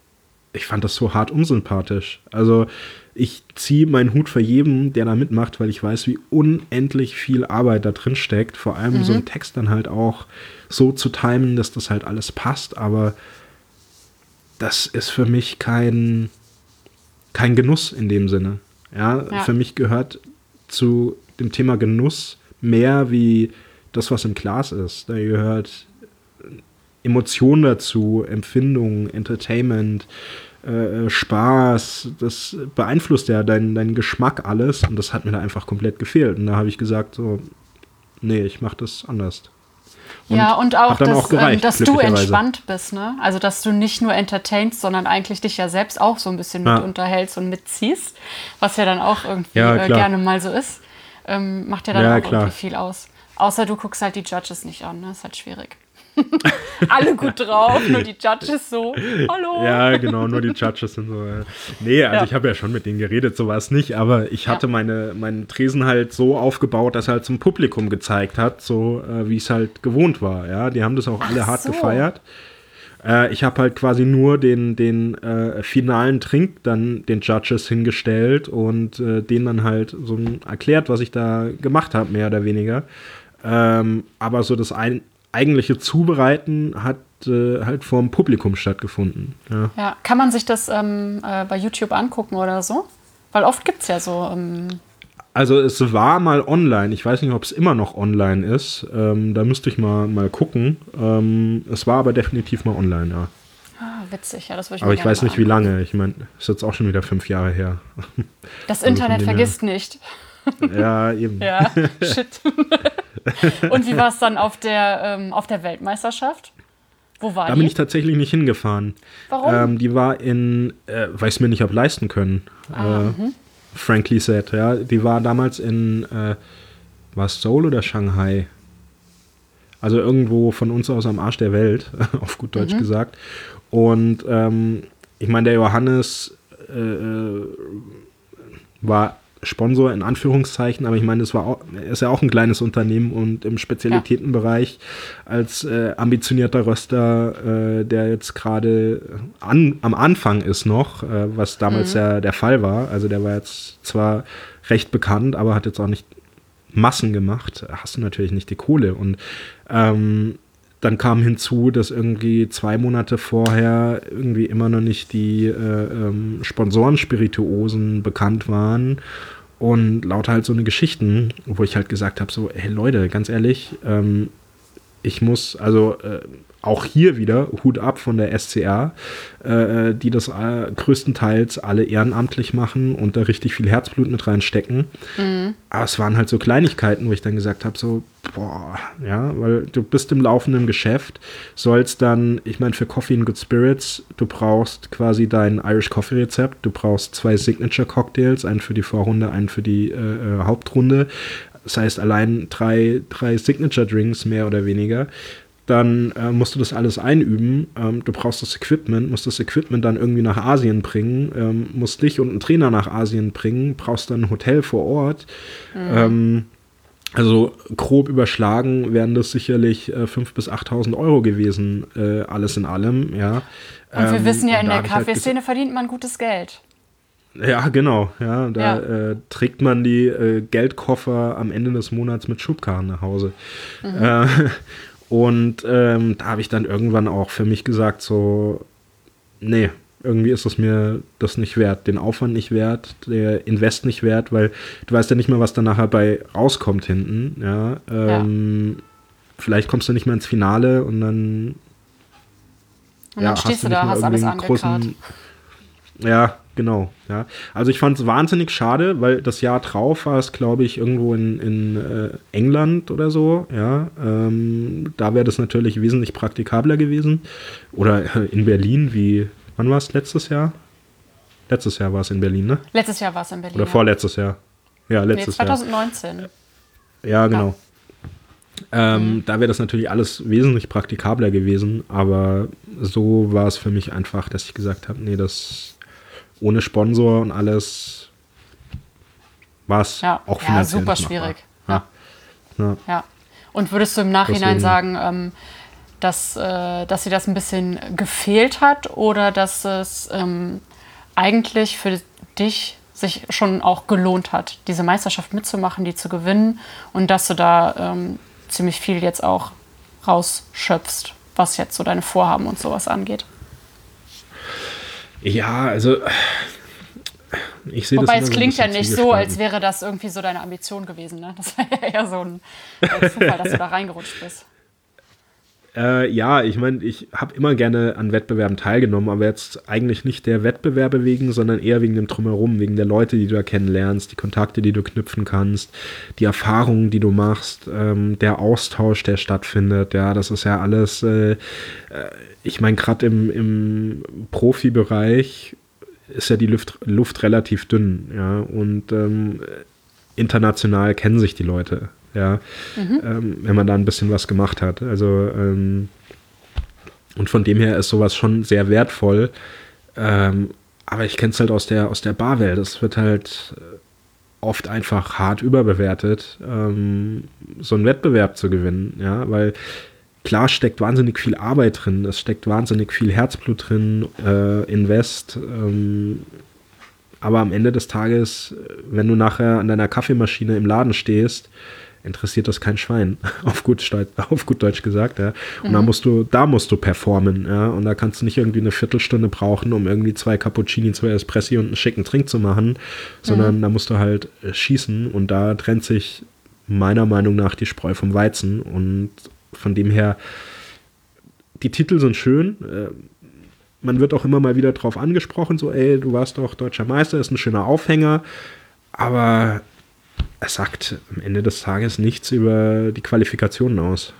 ich fand das so hart unsympathisch. Also ich ziehe meinen Hut für jedem, der da mitmacht, weil ich weiß, wie unendlich viel Arbeit da drin steckt. Vor allem mhm. so einen Text dann halt auch so zu timen, dass das halt alles passt. Aber das ist für mich kein, kein Genuss in dem Sinne. Ja, ja. für mich gehört zu dem Thema Genuss mehr wie das, was im Glas ist. Da gehört Emotionen dazu, Empfindungen, Entertainment, äh, Spaß, das beeinflusst ja deinen dein Geschmack alles und das hat mir da einfach komplett gefehlt. Und da habe ich gesagt, so, nee, ich mache das anders. Und ja, und auch, dass, auch gereicht, ähm, dass du entspannt bist, ne? Also, dass du nicht nur entertainst, sondern eigentlich dich ja selbst auch so ein bisschen ja. mit unterhältst und mitziehst, was ja dann auch irgendwie ja, äh, gerne mal so ist. Ähm, macht ja dann ja, auch klar. irgendwie viel aus. Außer du guckst halt die Judges nicht an, ne? Ist halt schwierig. (laughs) Alle gut drauf, nur die Judges so. Hallo. Ja, genau, nur die Judges sind so. Nee, also ja. ich habe ja schon mit denen geredet, so war es nicht, aber ich hatte ja. meine, meinen Tresen halt so aufgebaut, dass er halt zum Publikum gezeigt hat, so äh, wie es halt gewohnt war. Ja, die haben das auch alle Ach hart so. gefeiert. Äh, ich habe halt quasi nur den, den äh, finalen Trink dann den Judges hingestellt und äh, denen dann halt so erklärt, was ich da gemacht habe, mehr oder weniger. Ähm, aber so das ein, eigentliche Zubereiten hat äh, halt vor dem Publikum stattgefunden. Ja. ja. kann man sich das ähm, äh, bei YouTube angucken oder so? Weil oft gibt es ja so. Ähm also es war mal online. Ich weiß nicht, ob es immer noch online ist. Ähm, da müsste ich mal, mal gucken. Ähm, es war aber definitiv mal online, ja. Ah, witzig, ja, das würde ich Aber ich weiß nicht, wie lange. Ich meine, ist jetzt auch schon wieder fünf Jahre her. Das also Internet vergisst nicht. Ja, eben. (laughs) ja, (laughs) shit. (laughs) Und wie war es dann auf der, ähm, auf der Weltmeisterschaft? Wo war da die? bin ich tatsächlich nicht hingefahren. Warum? Ähm, die war in, äh, weil ich es mir nicht habe leisten können. Ah, äh, mhm. frankly said, ja. Die war damals in, äh, war es Seoul oder Shanghai? Also irgendwo von uns aus am Arsch der Welt, (laughs) auf gut Deutsch mhm. gesagt. Und ähm, ich meine, der Johannes äh, äh war Sponsor in Anführungszeichen, aber ich meine, es war auch, ist ja auch ein kleines Unternehmen und im Spezialitätenbereich als äh, ambitionierter Röster, äh, der jetzt gerade an, am Anfang ist noch, äh, was damals mhm. ja der Fall war. Also der war jetzt zwar recht bekannt, aber hat jetzt auch nicht Massen gemacht. Hast du natürlich nicht die Kohle und ähm, dann kam hinzu, dass irgendwie zwei Monate vorher irgendwie immer noch nicht die äh, ähm, Sponsoren-Spirituosen bekannt waren. Und lauter halt so eine Geschichten, wo ich halt gesagt habe: so, hey Leute, ganz ehrlich, ähm, ich muss, also äh, auch hier wieder Hut ab von der SCR, äh, die das äh, größtenteils alle ehrenamtlich machen und da richtig viel Herzblut mit reinstecken. Mhm. Aber es waren halt so Kleinigkeiten, wo ich dann gesagt habe, so, boah, ja, weil du bist im laufenden Geschäft, sollst dann, ich meine, für Coffee and Good Spirits, du brauchst quasi dein Irish Coffee Rezept, du brauchst zwei Signature Cocktails, einen für die Vorrunde, einen für die äh, äh Hauptrunde. Das heißt, allein drei, drei Signature Drinks mehr oder weniger dann äh, musst du das alles einüben. Ähm, du brauchst das Equipment, musst das Equipment dann irgendwie nach Asien bringen, ähm, musst dich und einen Trainer nach Asien bringen, brauchst dann ein Hotel vor Ort. Mhm. Ähm, also grob überschlagen wären das sicherlich äh, 5.000 bis 8.000 Euro gewesen, äh, alles in allem, ja. Und wir ähm, wissen ja, in der halt Kaffeeszene halt verdient man gutes Geld. Ja, genau. Ja, da ja. Äh, trägt man die äh, Geldkoffer am Ende des Monats mit Schubkarren nach Hause. Mhm. Äh, und ähm, da habe ich dann irgendwann auch für mich gesagt, so, nee, irgendwie ist es mir das nicht wert, den Aufwand nicht wert, der Invest nicht wert, weil du weißt ja nicht mehr, was da nachher bei rauskommt hinten. Ja, ähm, ja. vielleicht kommst du nicht mehr ins Finale und dann, und dann stehst du da, hast alles großen, Ja, genau. Ja. Also ich fand es wahnsinnig schade, weil das Jahr drauf war es, glaube ich, irgendwo in, in äh, England oder so. Ja. Ähm, da wäre das natürlich wesentlich praktikabler gewesen. Oder äh, in Berlin, wie, wann war es letztes Jahr? Letztes Jahr war es in Berlin, ne? Letztes Jahr war es in Berlin. Oder vorletztes Jahr. Ja, letztes nee, 2019. Jahr. Ja, genau. Ja. Ähm, mhm. Da wäre das natürlich alles wesentlich praktikabler gewesen, aber so war es für mich einfach, dass ich gesagt habe, nee, das ohne Sponsor und alles war es ja. auch finanziell ja, super schwierig. Ja. ja. ja. Und würdest du im Nachhinein Deswegen. sagen, ähm, dass, äh, dass sie das ein bisschen gefehlt hat oder dass es ähm, eigentlich für dich sich schon auch gelohnt hat, diese Meisterschaft mitzumachen, die zu gewinnen und dass du da ähm, ziemlich viel jetzt auch rausschöpfst, was jetzt so deine Vorhaben und sowas angeht? Ja, also ich sehe Wobei das es klingt ja nicht so, als wäre das irgendwie so deine Ambition gewesen. Ne? Das war (laughs) ja eher so ein Zufall, dass du da reingerutscht bist. Äh, ja, ich meine, ich habe immer gerne an Wettbewerben teilgenommen, aber jetzt eigentlich nicht der Wettbewerbe wegen, sondern eher wegen dem Drumherum, wegen der Leute, die du da kennenlernst, die Kontakte, die du knüpfen kannst, die Erfahrungen, die du machst, ähm, der Austausch, der stattfindet. Ja, das ist ja alles, äh, äh ich meine, gerade im, im Profibereich ist ja die Luft, Luft relativ dünn, ja, und ähm, international kennen sich die Leute ja, mhm. ähm, wenn man da ein bisschen was gemacht hat. Also, ähm, und von dem her ist sowas schon sehr wertvoll. Ähm, aber ich kenne es halt aus der, aus der Barwelt. Es wird halt äh, oft einfach hart überbewertet, ähm, so einen Wettbewerb zu gewinnen, ja, weil klar steckt wahnsinnig viel Arbeit drin, es steckt wahnsinnig viel Herzblut drin, äh, Invest, ähm, aber am Ende des Tages, wenn du nachher an deiner Kaffeemaschine im Laden stehst interessiert das kein Schwein, (laughs) auf gut, auf gut Deutsch gesagt, ja. Und mhm. da musst du, da musst du performen, ja. Und da kannst du nicht irgendwie eine Viertelstunde brauchen, um irgendwie zwei Cappuccini, zwei Espressi und einen schicken Trink zu machen, sondern mhm. da musst du halt äh, schießen und da trennt sich meiner Meinung nach die Spreu vom Weizen und von dem her, die Titel sind schön, äh, man wird auch immer mal wieder drauf angesprochen, so, ey, du warst doch deutscher Meister, ist ein schöner Aufhänger, aber er sagt am Ende des Tages nichts über die Qualifikationen aus.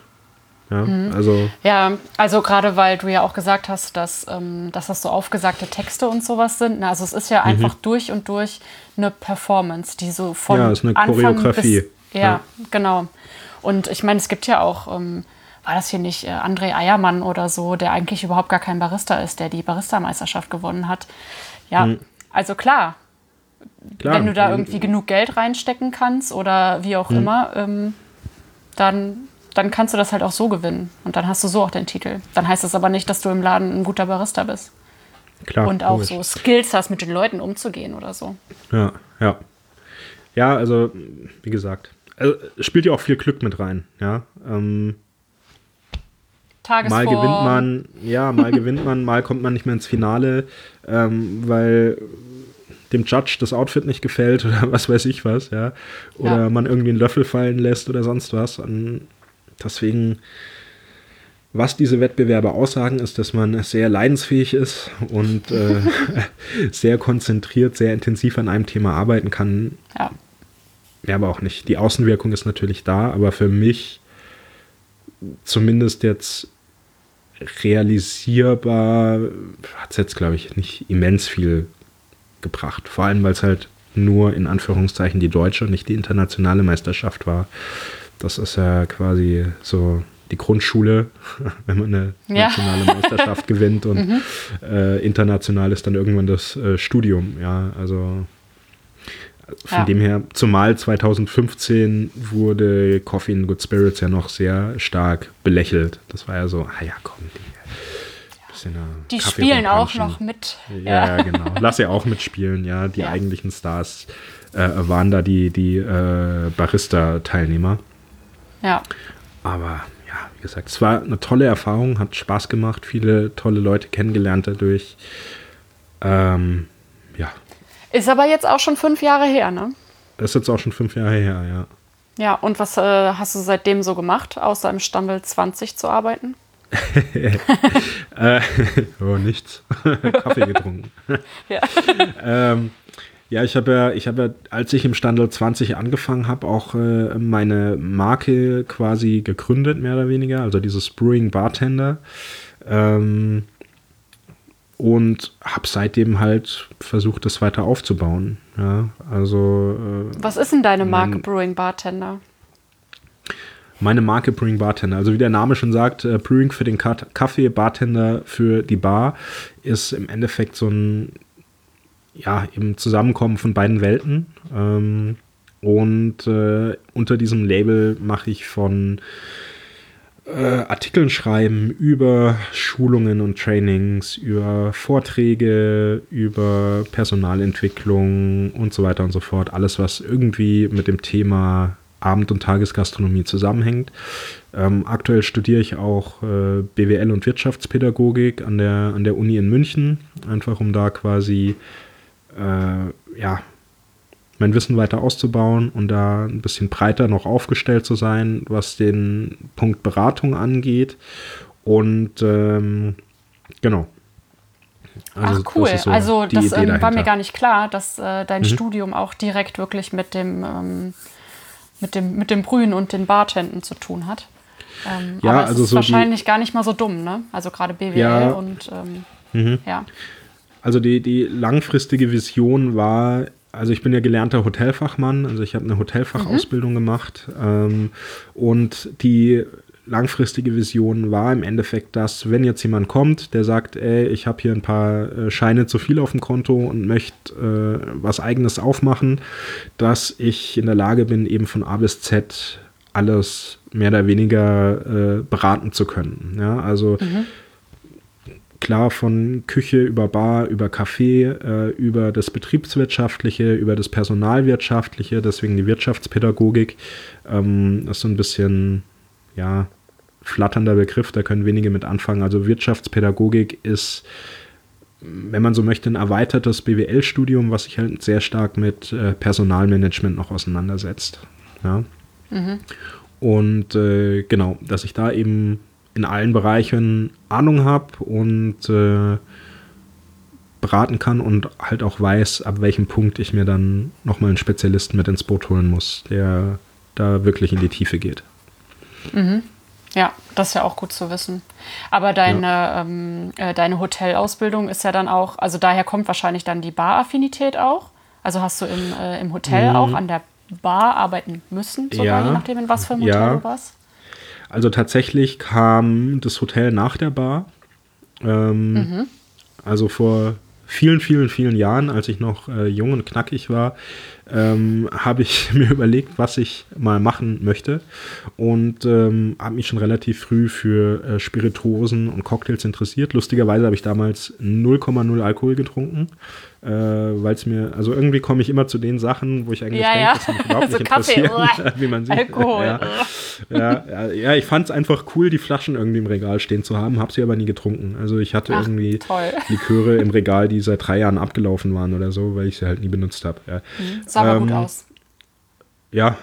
Ja, mhm. also, ja, also gerade weil du ja auch gesagt hast, dass, ähm, dass das so aufgesagte Texte und sowas sind. Na, also es ist ja mhm. einfach mhm. durch und durch eine Performance, die so von ja, ist eine Anfang Choreografie. Bis, ja, ja, genau. Und ich meine, es gibt ja auch, ähm, war das hier nicht äh, André Eiermann oder so, der eigentlich überhaupt gar kein Barista ist, der die Barista-Meisterschaft gewonnen hat. Ja, mhm. also klar, Klar, wenn du da irgendwie genug Geld reinstecken kannst oder wie auch mhm. immer, ähm, dann, dann kannst du das halt auch so gewinnen. Und dann hast du so auch den Titel. Dann heißt das aber nicht, dass du im Laden ein guter Barista bist. Klar. Und auch logisch. so Skills hast, mit den Leuten umzugehen oder so. Ja, ja. Ja, also, wie gesagt, also, spielt ja auch viel Glück mit rein, ja. Ähm, Mal gewinnt man, ja, mal (laughs) gewinnt man, mal kommt man nicht mehr ins Finale, ähm, weil dem Judge das Outfit nicht gefällt oder (laughs) was weiß ich was, ja. Oder ja. man irgendwie einen Löffel fallen lässt oder sonst was. Und deswegen, was diese Wettbewerbe aussagen, ist, dass man sehr leidensfähig ist und äh, (laughs) (laughs) sehr konzentriert, sehr intensiv an einem Thema arbeiten kann. Ja. Ja, aber auch nicht. Die Außenwirkung ist natürlich da, aber für mich zumindest jetzt realisierbar hat es jetzt, glaube ich, nicht immens viel gebracht. Vor allem, weil es halt nur in Anführungszeichen die deutsche und nicht die internationale Meisterschaft war. Das ist ja quasi so die Grundschule, (laughs) wenn man eine Ja. nationale Meisterschaft (laughs) gewinnt und Mhm. äh, international ist dann irgendwann das äh, Studium. Ja, also von Ja. dem her, zumal 2015 wurde Coffee and Good Spirits ja noch sehr stark belächelt. Das war ja so, ah ja, komm, die, bisschen, äh, Die Kaffee spielen auch noch mit. Ja, ja, genau. Lass ja auch mitspielen, ja. Die Ja. eigentlichen Stars äh, waren da die, die äh, Barista-Teilnehmer. Ja. Aber ja, wie gesagt, es war eine tolle Erfahrung, hat Spaß gemacht, viele tolle Leute kennengelernt dadurch. Ähm, ja, Ist aber jetzt auch schon fünf Jahre her, ne? ist jetzt auch schon fünf Jahre her, ja. Ja, und was äh, hast du seitdem so gemacht, außer im Standel 20 zu arbeiten? (laughs) Äh, oh, nichts. (laughs) Kaffee getrunken. (laughs) Ja. ähm, ja, ich habe ja, ich habe ja, als ich im Standort 20 angefangen habe, auch äh, meine Marke quasi gegründet, mehr oder weniger, also dieses Brewing Bartender. Ähm, und habe seitdem halt versucht, das weiter aufzubauen. Ja, also äh, Was ist denn deine Marke Mein- Brewing Bartender? Meine Marke Brewing Bartender. Also wie der Name schon sagt, äh, Brewing für den Ka- Kaffee, Bartender für die Bar ist im Endeffekt so ein ja, im Zusammenkommen von beiden Welten. Ähm, und äh, unter diesem Label mache ich von äh, Artikeln schreiben über Schulungen und Trainings, über Vorträge, über Personalentwicklung und so weiter und so fort. Alles, was irgendwie mit dem Thema Abend- und Tagesgastronomie zusammenhängt. Ähm, aktuell studiere ich auch äh, BWL und Wirtschaftspädagogik an der, an der Uni in München, einfach um da quasi äh, ja, mein Wissen weiter auszubauen und da ein bisschen breiter noch aufgestellt zu sein, was den Punkt Beratung angeht. Und ähm, genau. Ach cool, ist so also das ähm, war mir gar nicht klar, dass äh, dein Mhm. Studium auch direkt wirklich mit dem, ähm, mit dem, mit dem Brühen und den Bartenden zu tun hat. Ähm, Ja, aber es also ist so wahrscheinlich gar nicht mal so dumm, ne? Also gerade BWL Ja. und ähm, Mhm. ja. Also die, die langfristige Vision war, also ich bin ja gelernter Hotelfachmann, also ich habe eine Hotelfachausbildung gemacht ähm, und die langfristige Vision war im Endeffekt, dass wenn jetzt jemand kommt, der sagt, ey, ich habe hier ein paar äh, Scheine zu viel auf dem Konto und möchte äh, was eigenes aufmachen, dass ich in der Lage bin, eben von A bis Z alles mehr oder weniger äh, beraten zu können. Ja, also klar von Küche über Bar, über Café, äh, über das Betriebswirtschaftliche, über das Personalwirtschaftliche, deswegen die Wirtschaftspädagogik. Ähm, ist so ein bisschen, ja, flatternder Begriff, da können wenige mit anfangen. Also Wirtschaftspädagogik ist, wenn man so möchte, ein erweitertes BWL-Studium, was sich halt sehr stark mit äh, Personalmanagement noch auseinandersetzt. Ja. Und äh, genau, dass ich da eben in allen Bereichen Ahnung habe und äh, beraten kann und halt auch weiß, ab welchem Punkt ich mir dann nochmal einen Spezialisten mit ins Boot holen muss, der da wirklich in die Tiefe geht. Ja, das ist ja auch gut zu wissen. Aber deine, ähm, äh, deine Hotelausbildung ist ja dann auch, also daher kommt wahrscheinlich dann die Baraffinität auch. Also hast du im, äh, im Hotel auch an der Bar arbeiten müssen, sogar, Mhm. Ja. je nachdem, in was für einem Hotel Ja. du warst. Also tatsächlich kam das Hotel nach der Bar. Ähm, Also vor vielen, vielen, vielen Jahren, als ich noch äh, jung und knackig war, ähm, habe ich (laughs) mir überlegt, was ich mal machen möchte und ähm, habe mich schon relativ früh für äh, Spirituosen und Cocktails interessiert. Lustigerweise habe ich damals 0,0 Alkohol getrunken, äh, weil es mir, also irgendwie komme ich immer zu den Sachen, wo ich eigentlich Ja, denke, ja. sie mich überhaupt (laughs) So nicht Kaffee, interessieren, (laughs) wie man sieht. Alkohol. Ja. Ja, ja, ja, ich fand es einfach cool, die Flaschen irgendwie im Regal stehen zu haben, habe sie aber nie getrunken. Also ich hatte Ach, irgendwie toll. Liköre im Regal, die seit drei Jahren abgelaufen waren oder so, weil ich sie halt nie benutzt habe. Ja. Sah aber gut Ähm, aus. ja,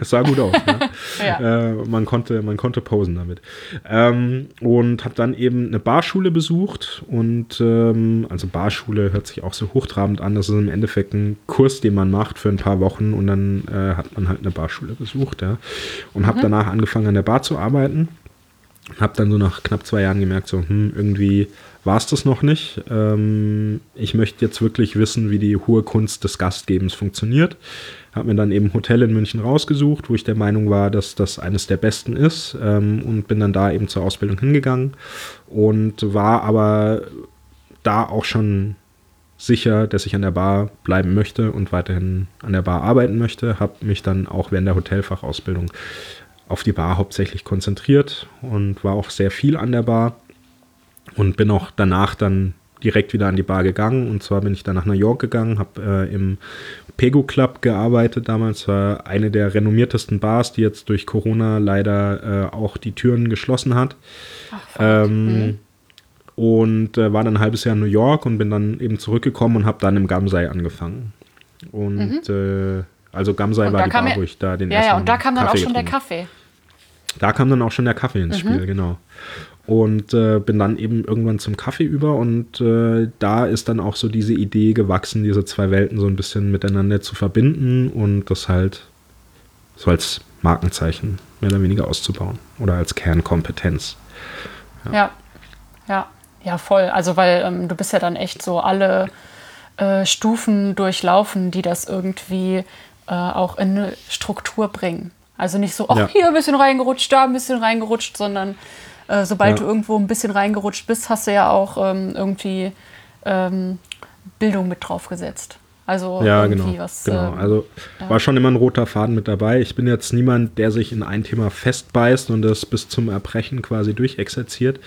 es (laughs) sah gut aus. ja. (laughs) ja. Äh, man, konnte, man konnte posen damit. Ähm, und habe dann eben eine Barschule besucht. Und ähm, also Barschule hört sich auch so hochtrabend an. Das ist im Endeffekt ein Kurs, den man macht für ein paar Wochen. Und dann äh, hat man halt eine Barschule besucht. Ja. Und habe mhm. danach angefangen an der Bar zu arbeiten. Habe dann so nach knapp zwei Jahren gemerkt, so hm, irgendwie war es das noch nicht. Ähm, ich möchte jetzt wirklich wissen, wie die hohe Kunst des Gastgebens funktioniert habe mir dann eben Hotel in München rausgesucht, wo ich der Meinung war, dass das eines der besten ist ähm, und bin dann da eben zur Ausbildung hingegangen und war aber da auch schon sicher, dass ich an der Bar bleiben möchte und weiterhin an der Bar arbeiten möchte. Habe mich dann auch während der Hotelfachausbildung auf die Bar hauptsächlich konzentriert und war auch sehr viel an der Bar und bin auch danach dann direkt wieder an die Bar gegangen. Und zwar bin ich dann nach New York gegangen, habe äh, im Pego Club gearbeitet damals. War eine der renommiertesten Bars, die jetzt durch Corona leider äh, auch die Türen geschlossen hat. Ach, ähm, mhm. Und äh, war dann ein halbes Jahr in New York und bin dann eben zurückgekommen und habe dann im Gamsei angefangen. Und mhm. Äh, also Gamsei war die Bar, wo ich da den ja, ersten Ja, und da kam dann Kaffee auch schon der Kaffee. Da kam dann auch schon der Kaffee ins mhm. Spiel, genau und äh, bin dann eben irgendwann zum Kaffee über und äh, da ist dann auch so diese Idee gewachsen, diese zwei Welten so ein bisschen miteinander zu verbinden und das halt so als Markenzeichen mehr oder weniger auszubauen oder als Kernkompetenz. Ja, ja, ja, ja voll. Also weil ähm, du bist ja dann echt so alle äh, Stufen durchlaufen, die das irgendwie äh, auch in eine Struktur bringen. Also nicht so, ach, ja. hier ein bisschen reingerutscht, da ein bisschen reingerutscht, sondern äh, sobald ja. du irgendwo ein bisschen reingerutscht bist, hast du ja auch ähm, irgendwie ähm, Bildung mit drauf gesetzt. Also ja, genau. Was, genau. Ähm, also war schon immer ein roter Faden mit dabei. Ich bin jetzt niemand, der sich in ein Thema festbeißt und das bis zum Erbrechen quasi durchexerziert.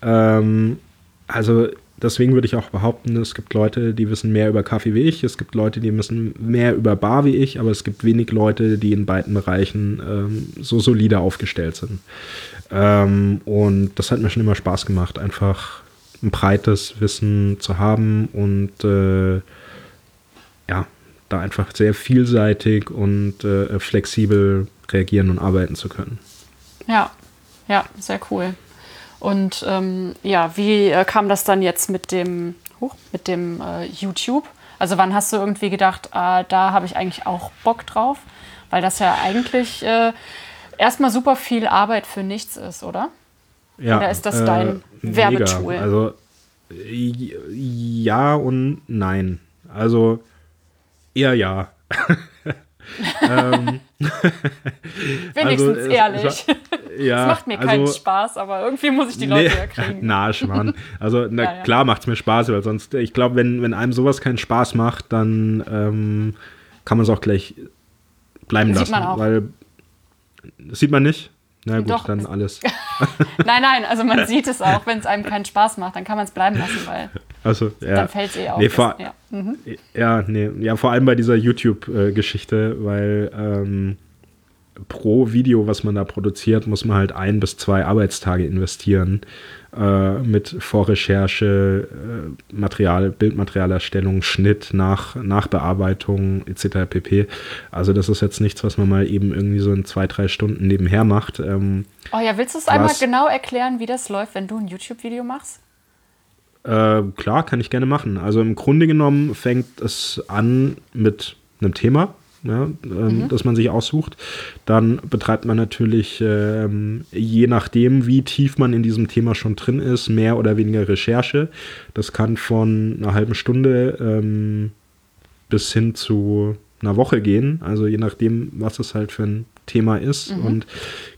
Ähm, also deswegen würde ich auch behaupten, es gibt Leute, die wissen mehr über Kaffee wie ich, es gibt Leute, die wissen mehr über Bar wie ich, aber es gibt wenig Leute, die in beiden Bereichen ähm, so solide aufgestellt sind. Ähm, und das hat mir schon immer Spaß gemacht, einfach ein breites Wissen zu haben und äh, ja, da einfach sehr vielseitig und äh, flexibel reagieren und arbeiten zu können. Ja, ja, sehr cool. Und ähm, ja, wie äh, kam das dann jetzt mit dem, hoch, mit dem äh, YouTube? Also wann hast du irgendwie gedacht, ah, da habe ich eigentlich auch Bock drauf? Weil das ja eigentlich äh, erstmal super viel Arbeit für nichts ist, oder? Ja. Oder ist das dein äh, Werbetool? Also ja und nein. Also eher ja. (laughs) ähm, (laughs) Wenigstens also, ehrlich. Es, es, ja, macht mir keinen also, Spaß, aber irgendwie muss ich die Leute nee, ja kriegen. (laughs) Na, Schmarrn. Also, na, (laughs) ja, ja. klar macht es mir Spaß, weil sonst, ich glaube, wenn, wenn einem sowas keinen Spaß macht, dann ähm, kann man es auch gleich bleiben das lassen. Sieht man auch. Weil das sieht man nicht. Na gut, Doch, dann alles. nein, nein, also man sieht es auch, wenn es einem keinen Spaß macht, dann kann man es bleiben lassen, weil also, ja. dann fällt es eh auf. Nee, vor, ja. Mhm. ja, nee, ja, vor allem bei dieser YouTube-Geschichte, weil ähm, pro Video, was man da produziert, muss man halt ein bis zwei Arbeitstage investieren äh, mit Vorrecherche, äh, Material, Bildmaterialerstellung, Schnitt, nach, Nachbearbeitung etc. pp. Also das ist jetzt nichts, was man mal eben irgendwie so in zwei, drei Stunden nebenher macht. Ähm, oh ja, willst du es einmal genau erklären, wie das läuft, wenn du ein YouTube-Video machst? Äh, klar, kann ich gerne machen. Also im Grunde genommen fängt es an mit einem Thema, ja, ähm, mhm. das man sich aussucht. Dann betreibt man natürlich, ähm, je nachdem, wie tief man in diesem Thema schon drin ist, mehr oder weniger Recherche. Das kann von einer halben Stunde ähm, bis hin zu einer Woche gehen. Also je nachdem, was es halt für ein Thema ist. Mhm. Und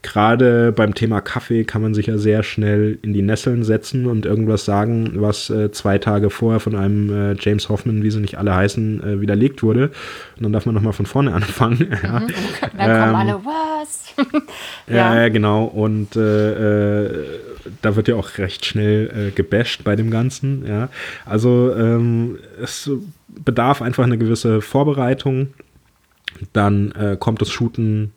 gerade beim Thema Kaffee kann man sich ja sehr schnell in die Nesseln setzen und irgendwas sagen, was äh, zwei Tage vorher von einem äh, James Hoffman, wie sie nicht alle heißen, äh, widerlegt wurde. Und dann darf man nochmal von vorne (laughs) anfangen. ja. mhm. (laughs) Dann ähm, kommen alle, was? (laughs) ja. ja, genau. Und äh, äh, da wird ja auch recht schnell äh, gebasht bei dem Ganzen. Ja. Also ähm, es bedarf einfach eine gewisse Vorbereitung. Dann äh, kommt das Shooten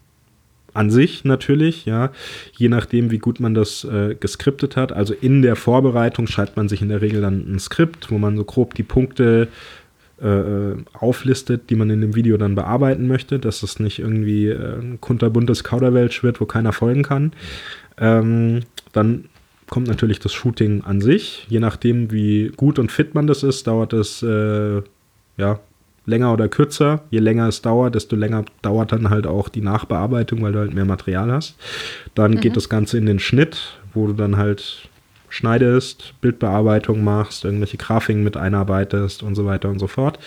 an sich natürlich, ja, je nachdem, wie gut man das äh, geskriptet hat. Also in der Vorbereitung schreibt man sich in der Regel dann ein Skript, wo man so grob die Punkte äh, auflistet, die man in dem Video dann bearbeiten möchte, dass es nicht irgendwie äh, ein kunterbuntes Kauderwelsch wird, wo keiner folgen kann. Ähm, dann kommt natürlich das Shooting an sich. Je nachdem, wie gut und fit man das ist, dauert es äh, ja länger oder kürzer. Je länger es dauert, desto länger dauert dann halt auch die Nachbearbeitung, weil du halt mehr Material hast. Dann mhm. geht das Ganze in den Schnitt, wo du dann halt schneidest, Bildbearbeitung machst, irgendwelche Grafiken mit einarbeitest und so weiter und so fort.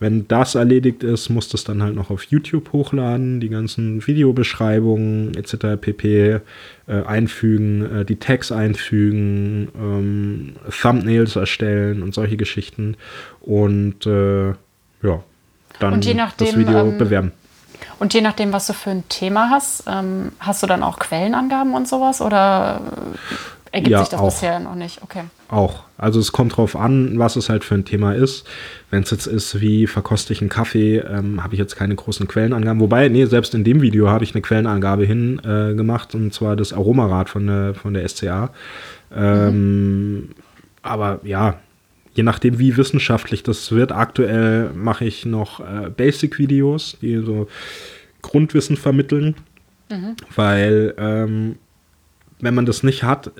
Wenn das erledigt ist, musst du es dann halt noch auf YouTube hochladen, die ganzen Videobeschreibungen etc. pp. Äh, einfügen, äh, die Tags einfügen, ähm, Thumbnails erstellen und solche Geschichten. Und äh, ja, dann nachdem, das Video ähm, bewerben. Und je nachdem, was du für ein Thema hast, ähm, hast du dann auch Quellenangaben und sowas oder ergibt ja, sich das auch. bisher noch nicht? Okay. Auch. Also es kommt drauf an, was es halt für ein Thema ist. Wenn es jetzt ist, wie verkoste ich einen Kaffee, ähm, habe ich jetzt keine großen Quellenangaben. Wobei, nee, selbst in dem Video habe ich eine Quellenangabe hin äh, gemacht, und zwar das Aromarad von der, von der SCA. Ähm, mhm. Aber ja, je nachdem, wie wissenschaftlich das wird. Aktuell mache ich noch äh, Basic-Videos, die so Grundwissen vermitteln, mhm. weil ähm, wenn man das nicht hat,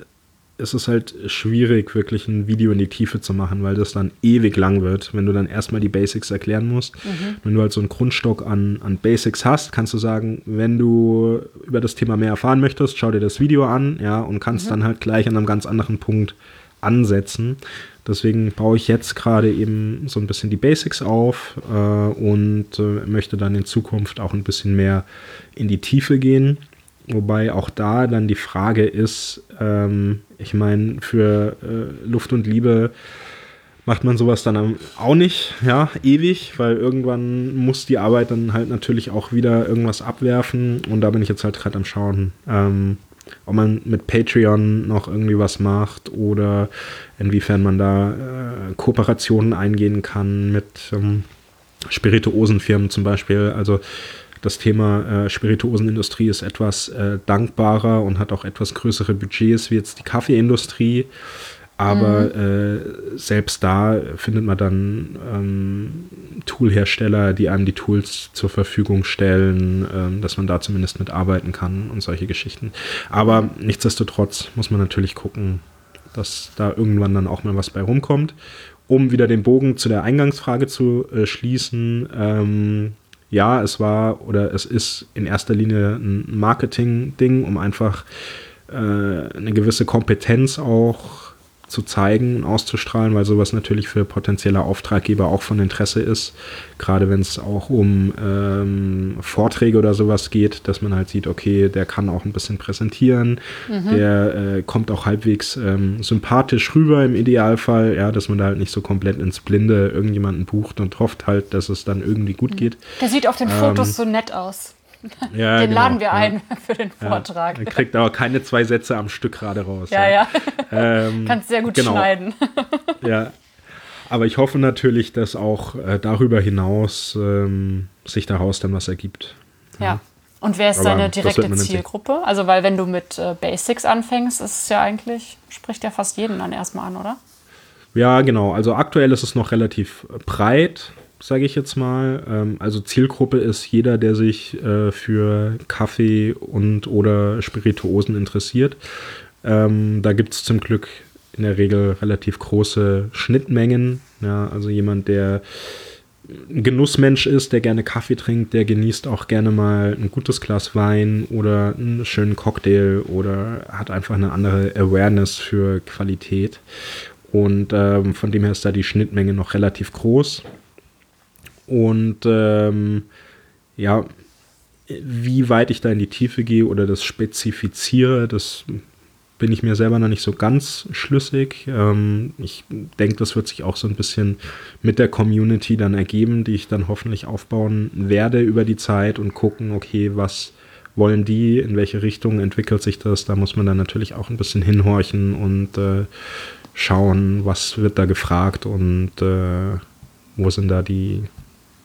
ist es halt schwierig, wirklich ein Video in die Tiefe zu machen, weil das dann ewig lang wird, wenn du dann erstmal die Basics erklären musst. Mhm. Wenn du halt so einen Grundstock an, an Basics hast, kannst du sagen, wenn du über das Thema mehr erfahren möchtest, schau dir das Video an, ja, und kannst mhm. dann halt gleich an einem ganz anderen Punkt ansetzen. Deswegen baue ich jetzt gerade eben so ein bisschen die Basics auf äh, und äh, möchte dann in Zukunft auch ein bisschen mehr in die Tiefe gehen. Wobei auch da dann die Frage ist, ähm, ich meine, für äh, Luft und Liebe macht man sowas dann auch nicht, ja, ewig, weil irgendwann muss die Arbeit dann halt natürlich auch wieder irgendwas abwerfen und da bin ich jetzt halt gerade am Schauen, ähm, ob man mit Patreon noch irgendwie was macht oder inwiefern man da äh, Kooperationen eingehen kann mit ähm, Spirituosenfirmen zum Beispiel. Also das Thema äh, Spirituosenindustrie ist etwas äh, dankbarer und hat auch etwas größere Budgets wie jetzt die Kaffeeindustrie. Aber mhm. äh, selbst da findet man dann ähm, Toolhersteller, die einem die Tools zur Verfügung stellen, ähm, dass man da zumindest mitarbeiten kann und solche Geschichten. Aber nichtsdestotrotz muss man natürlich gucken, dass da irgendwann dann auch mal was bei rumkommt. Um wieder den Bogen zu der Eingangsfrage zu äh, schließen, ähm, ja, es war oder es ist in erster Linie ein Marketing-Ding, um einfach äh, eine gewisse Kompetenz auch zu zeigen und auszustrahlen, weil sowas natürlich für potenzielle Auftraggeber auch von Interesse ist. Gerade wenn es auch um ähm, Vorträge oder sowas geht, dass man halt sieht, okay, der kann auch ein bisschen präsentieren, mhm. der äh, kommt auch halbwegs ähm, sympathisch rüber im Idealfall, ja, dass man da halt nicht so komplett ins Blinde irgendjemanden bucht und hofft halt, dass es dann irgendwie gut mhm. geht. Der sieht auf den Fotos ähm, so nett aus. Ja, den genau, laden wir ja. ein (laughs) für den Vortrag. Ja, er kriegt aber keine zwei Sätze am Stück gerade raus. Ja, ja. Ähm, (laughs) Kannst sehr gut genau. schneiden. (laughs) ja. Aber ich hoffe natürlich, dass auch äh, darüber hinaus ähm, sich daraus dann was ergibt. Ja. Und wer ist aber deine direkte Zielgruppe? Also, weil wenn du mit äh, Basics anfängst, ist es ja eigentlich, spricht ja fast jeden dann erstmal an, oder? Ja, genau. Also aktuell ist es noch relativ breit sage ich jetzt mal. Ähm, also Zielgruppe ist jeder, der sich äh, für Kaffee und oder Spirituosen interessiert. Ähm, da gibt es zum Glück in der Regel relativ große Schnittmengen. Ja, also jemand, der ein Genussmensch ist, der gerne Kaffee trinkt, der genießt auch gerne mal ein gutes Glas Wein oder einen schönen Cocktail oder hat einfach eine andere Awareness für Qualität. Und ähm, von dem her ist da die Schnittmenge noch relativ groß. Und ähm, ja, wie weit ich da in die Tiefe gehe oder das spezifiziere, das bin ich mir selber noch nicht so ganz schlüssig. Ähm, ich denke, das wird sich auch so ein bisschen mit der Community dann ergeben, die ich dann hoffentlich aufbauen werde über die Zeit und gucken, okay, was wollen die, in welche Richtung entwickelt sich das. Da muss man dann natürlich auch ein bisschen hinhorchen und äh, schauen, was wird da gefragt und äh, wo sind da die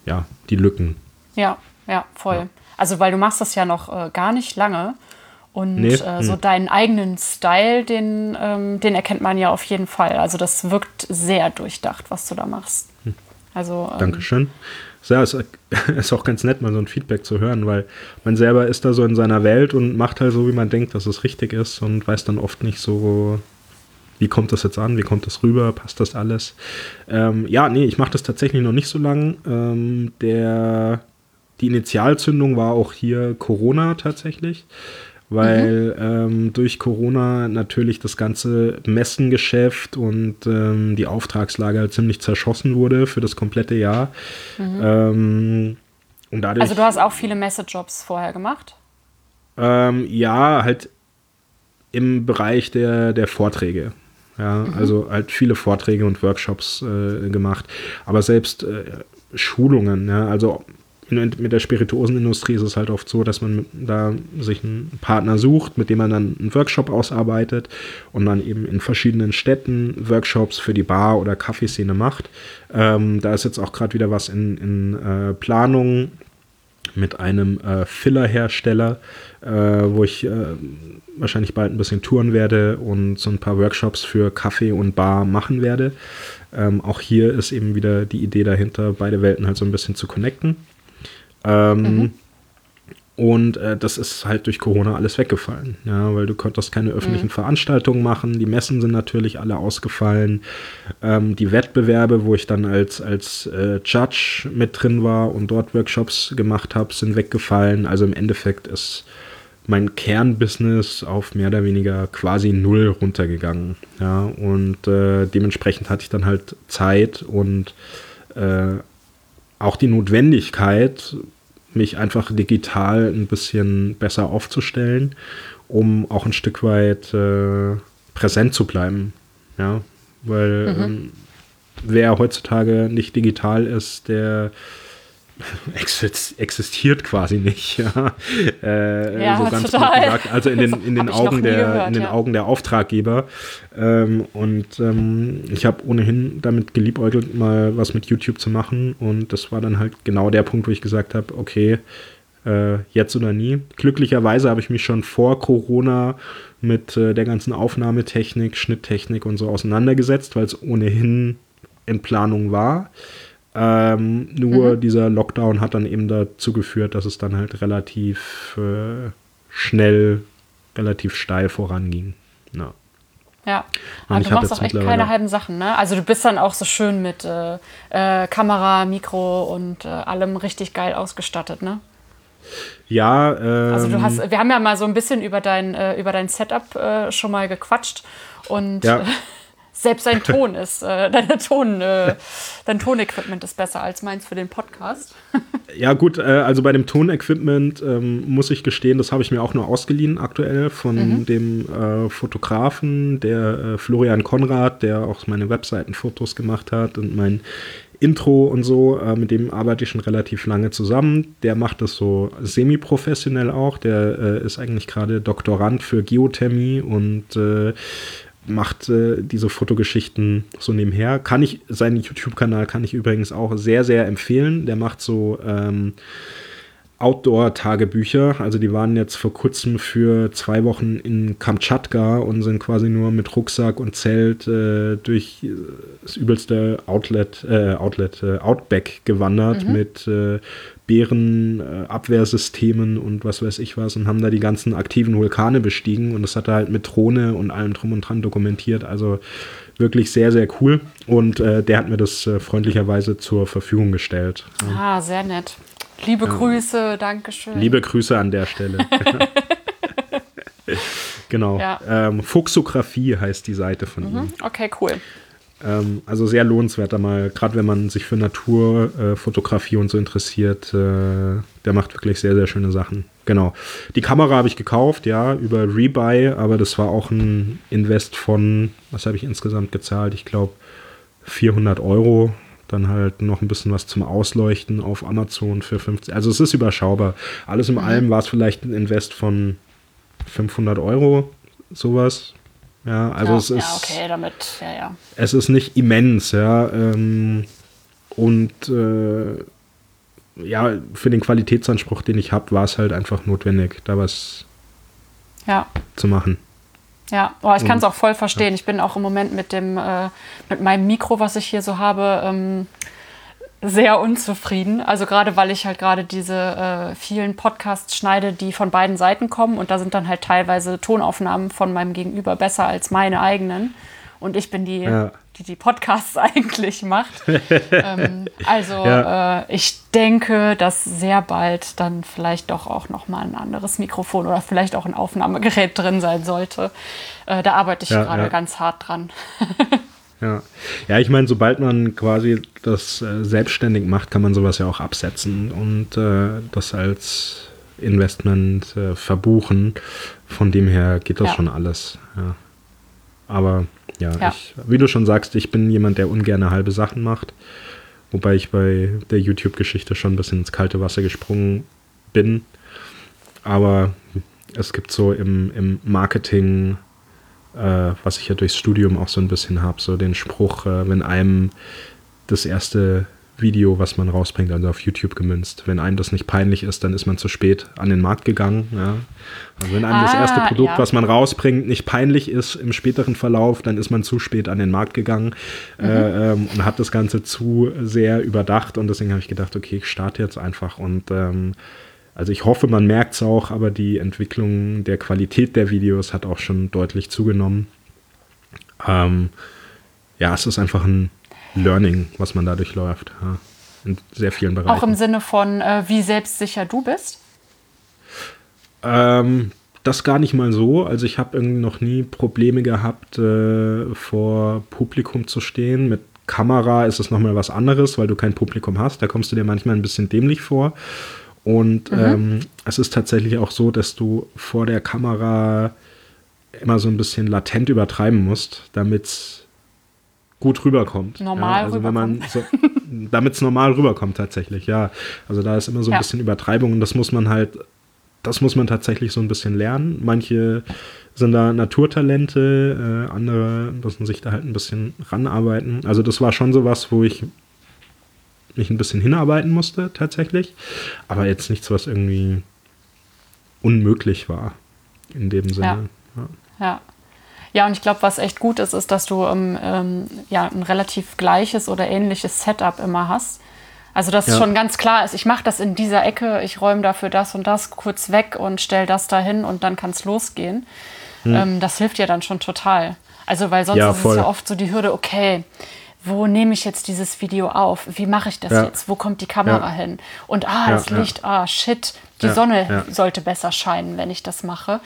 ja, die Lücken. Ja, ja, voll. Ja. Also, weil du machst das ja noch äh, gar nicht lange. Und nee. äh, so hm. deinen eigenen Style, den, ähm, den erkennt man ja auf jeden Fall. Also das wirkt sehr durchdacht, was du da machst. Hm. Also, ähm, Dankeschön. Ja, es (laughs) ist auch ganz nett, mal so ein Feedback zu hören, weil man selber ist da so in seiner Welt und macht halt so, wie man denkt, dass es richtig ist und weiß dann oft nicht so, wie kommt das jetzt an, wie kommt das rüber, passt das alles. Ähm, ja, nee, ich mache das tatsächlich noch nicht so lang. Ähm, der, die Initialzündung war auch hier Corona tatsächlich weil mhm. ähm, durch Corona natürlich das ganze Messengeschäft und ähm, die Auftragslage halt ziemlich zerschossen wurde für das komplette Jahr. Mhm. Ähm, und dadurch, also du hast auch viele Messejobs vorher gemacht? Ähm, ja, halt im Bereich der, der Vorträge. Ja, mhm. also halt viele Vorträge und Workshops äh, gemacht. Aber selbst äh, Schulungen, ja, also mit der Spirituosenindustrie ist es halt oft so, dass man da sich einen Partner sucht, mit dem man dann einen Workshop ausarbeitet und dann eben in verschiedenen Städten Workshops für die Bar- oder Kaffeeszene macht. Ähm, da ist jetzt auch gerade wieder was in, in äh, Planung mit einem äh, Filler-Hersteller, äh, wo ich äh, wahrscheinlich bald ein bisschen touren werde und so ein paar Workshops für Kaffee und Bar machen werde. Ähm, auch hier ist eben wieder die Idee dahinter, beide Welten halt so ein bisschen zu connecten. Ähm, mhm. Und äh, das ist halt durch Corona alles weggefallen, ja, weil du konntest keine öffentlichen mhm. Veranstaltungen machen. Die Messen sind natürlich alle ausgefallen. Ähm, die Wettbewerbe, wo ich dann als, als äh, Judge mit drin war und dort Workshops gemacht habe, sind weggefallen. Also im Endeffekt ist mein Kernbusiness auf mehr oder weniger quasi null runtergegangen. Ja, und äh, dementsprechend hatte ich dann halt Zeit und äh, auch die Notwendigkeit, mich einfach digital ein bisschen besser aufzustellen, um auch ein Stück weit äh, präsent zu bleiben. Ja, weil mhm. ähm, wer heutzutage nicht digital ist, der (laughs) existiert quasi nicht, ja. Äh, ja so ganz total. gesagt. Also in den, in den Augen der, gehört, in den ja. Augen der Auftraggeber. Ähm, und ähm, ich habe ohnehin damit geliebäugelt, mal was mit YouTube zu machen. Und das war dann halt genau der Punkt, wo ich gesagt habe, okay, äh, jetzt oder nie. Glücklicherweise habe ich mich schon vor Corona mit äh, der ganzen Aufnahmetechnik, Schnitttechnik und so auseinandergesetzt, weil es ohnehin in Planung war. Ähm, nur mhm. dieser Lockdown hat dann eben dazu geführt, dass es dann halt relativ äh, schnell, relativ steil voranging. Ja. Ja, aber du machst auch echt keine halben Sachen, ne? Also du bist dann auch so schön mit äh, äh, Kamera, Mikro und äh, allem richtig geil ausgestattet, ne? Ja, ähm, Also du hast, wir haben ja mal so ein bisschen über dein, äh, über dein Setup äh, schon mal gequatscht und ja. (laughs) Selbst dein (laughs) Ton ist, äh, (laughs) deine Ton, äh, dein Tonequipment ist besser als meins für den Podcast. (laughs) ja, gut, äh, also bei dem Tonequipment ähm, muss ich gestehen, das habe ich mir auch nur ausgeliehen aktuell von mhm. dem äh, Fotografen, der äh, Florian Konrad, der auch meine Webseitenfotos gemacht hat und mein Intro und so, äh, mit dem arbeite ich schon relativ lange zusammen. Der macht das so semi-professionell auch. Der äh, ist eigentlich gerade Doktorand für Geothermie und äh, macht äh, diese Fotogeschichten so nebenher. Kann ich, seinen YouTube-Kanal kann ich übrigens auch sehr, sehr empfehlen. Der macht so ähm, Outdoor-Tagebücher. Also die waren jetzt vor kurzem für zwei Wochen in Kamtschatka und sind quasi nur mit Rucksack und Zelt äh, durch äh, das übelste Outlet, äh, Outlet, äh, Outback gewandert mhm. mit äh, Bärenabwehrsystemen und was weiß ich was und haben da die ganzen aktiven Vulkane bestiegen und das hat er halt mit Drohne und allem drum und dran dokumentiert. Also wirklich sehr, sehr cool und äh, der hat mir das äh, freundlicherweise zur Verfügung gestellt. Ah, sehr nett. Liebe Grüße, Dankeschön. Liebe Grüße an der Stelle. (laughs) (laughs) genau. Ja. Ähm, Fuchsografie heißt die Seite von mhm. ihm. Okay, cool. Ähm, also sehr lohnenswert, mal, gerade wenn man sich für Naturfotografie äh, und so interessiert, äh, der macht wirklich sehr, sehr schöne Sachen. Genau. Die Kamera habe ich gekauft, ja, über Rebuy, aber das war auch ein Invest von, was habe ich insgesamt gezahlt? Ich glaube 400 Euro. Dann halt noch ein bisschen was zum Ausleuchten auf Amazon für 50. Also es ist überschaubar. Alles in mhm. allem war es vielleicht ein Invest von 500 Euro, sowas. Ja, also ja, es ist. Ja, okay, damit, ja, ja. Es ist nicht immens, ja. Ähm, und äh, ja, für den Qualitätsanspruch, den ich habe, war es halt einfach notwendig, da was ja. zu machen. Ja, oh, ich kann es auch voll verstehen. Ich bin auch im Moment mit dem, äh, mit meinem Mikro, was ich hier so habe, ähm, sehr unzufrieden. Also gerade weil ich halt gerade diese äh, vielen Podcasts schneide, die von beiden Seiten kommen und da sind dann halt teilweise Tonaufnahmen von meinem Gegenüber besser als meine eigenen. Und ich bin die, ja. die die Podcasts (laughs) eigentlich macht. ähm, also ja. äh, ich denke, dass sehr bald dann vielleicht doch auch noch mal ein anderes Mikrofon oder vielleicht auch ein Aufnahmegerät drin sein sollte. Äh, da arbeite ich ja, gerade ganz hart dran. (laughs) Ja, ja ich meine, sobald man quasi das äh, selbstständig macht, kann man sowas ja auch absetzen und äh, das als Investment äh, verbuchen. Von dem her geht das ja. schon alles. Ja. Aber ja, ja. Ich, wie du schon sagst, ich bin jemand, der ungern halbe Sachen macht. Wobei ich bei der YouTube-Geschichte schon ein bisschen ins kalte Wasser gesprungen bin. Aber es gibt so im, im Marketing äh, was ich ja durchs Studium auch so ein bisschen habe, so den Spruch, äh, wenn einem das erste Video, was man rausbringt, also auf YouTube gemünzt. Wenn einem das nicht peinlich ist, dann ist man zu spät an den Markt gegangen. Ja. Also wenn einem ah, das erste Produkt, ja. was man rausbringt, nicht peinlich ist im späteren Verlauf, dann ist man zu spät an den Markt gegangen mhm. äh, ähm, und hat das Ganze zu sehr überdacht. Und deswegen habe ich gedacht, okay, ich starte jetzt einfach und ähm, also ich hoffe, man merkt es auch, aber die Entwicklung der Qualität der Videos hat auch schon deutlich zugenommen. Ähm, ja, es ist einfach ein Learning, was man dadurch läuft. Ja, in sehr vielen Bereichen. Auch im Sinne von, äh, wie selbstsicher du bist? Ähm, das gar nicht mal so. Also ich habe irgendwie noch nie Probleme gehabt, äh, vor Publikum zu stehen. Mit Kamera ist es nochmal was anderes, weil du kein Publikum hast. Da kommst du dir manchmal ein bisschen dämlich vor. Und mhm. ähm, es ist tatsächlich auch so, dass du vor der Kamera immer so ein bisschen latent übertreiben musst, damit es gut rüberkommt. Normal ja, also wenn man so, damit es normal rüberkommt tatsächlich, ja. Also da ist immer so ein ja. bisschen Übertreibung und das muss man halt, das muss man tatsächlich so ein bisschen lernen. Manche sind da Naturtalente, äh, andere müssen sich da halt ein bisschen ranarbeiten. Also das war schon so was, wo ich mich ein bisschen hinarbeiten musste, tatsächlich. Aber jetzt nichts, was irgendwie unmöglich war, in dem Sinne. Ja. ja. ja. Und ich glaube, was echt gut ist, ist, dass du ähm, ähm, ja, ein relativ gleiches oder ähnliches Setup immer hast. Also, dass ja. schon ganz klar ist, ich mache das in dieser Ecke, ich räume dafür das und das kurz weg und stelle das dahin und dann kann es losgehen. Hm. Ähm, das hilft ja dann schon total. Also, weil sonst ja, ist es ja oft so die Hürde, okay, wo nehme ich jetzt dieses Video auf? Wie mache ich das ja. jetzt? Wo kommt die Kamera ja. hin? Und ah, das Licht, ah, shit, die Sonne sollte besser scheinen, wenn ich das mache.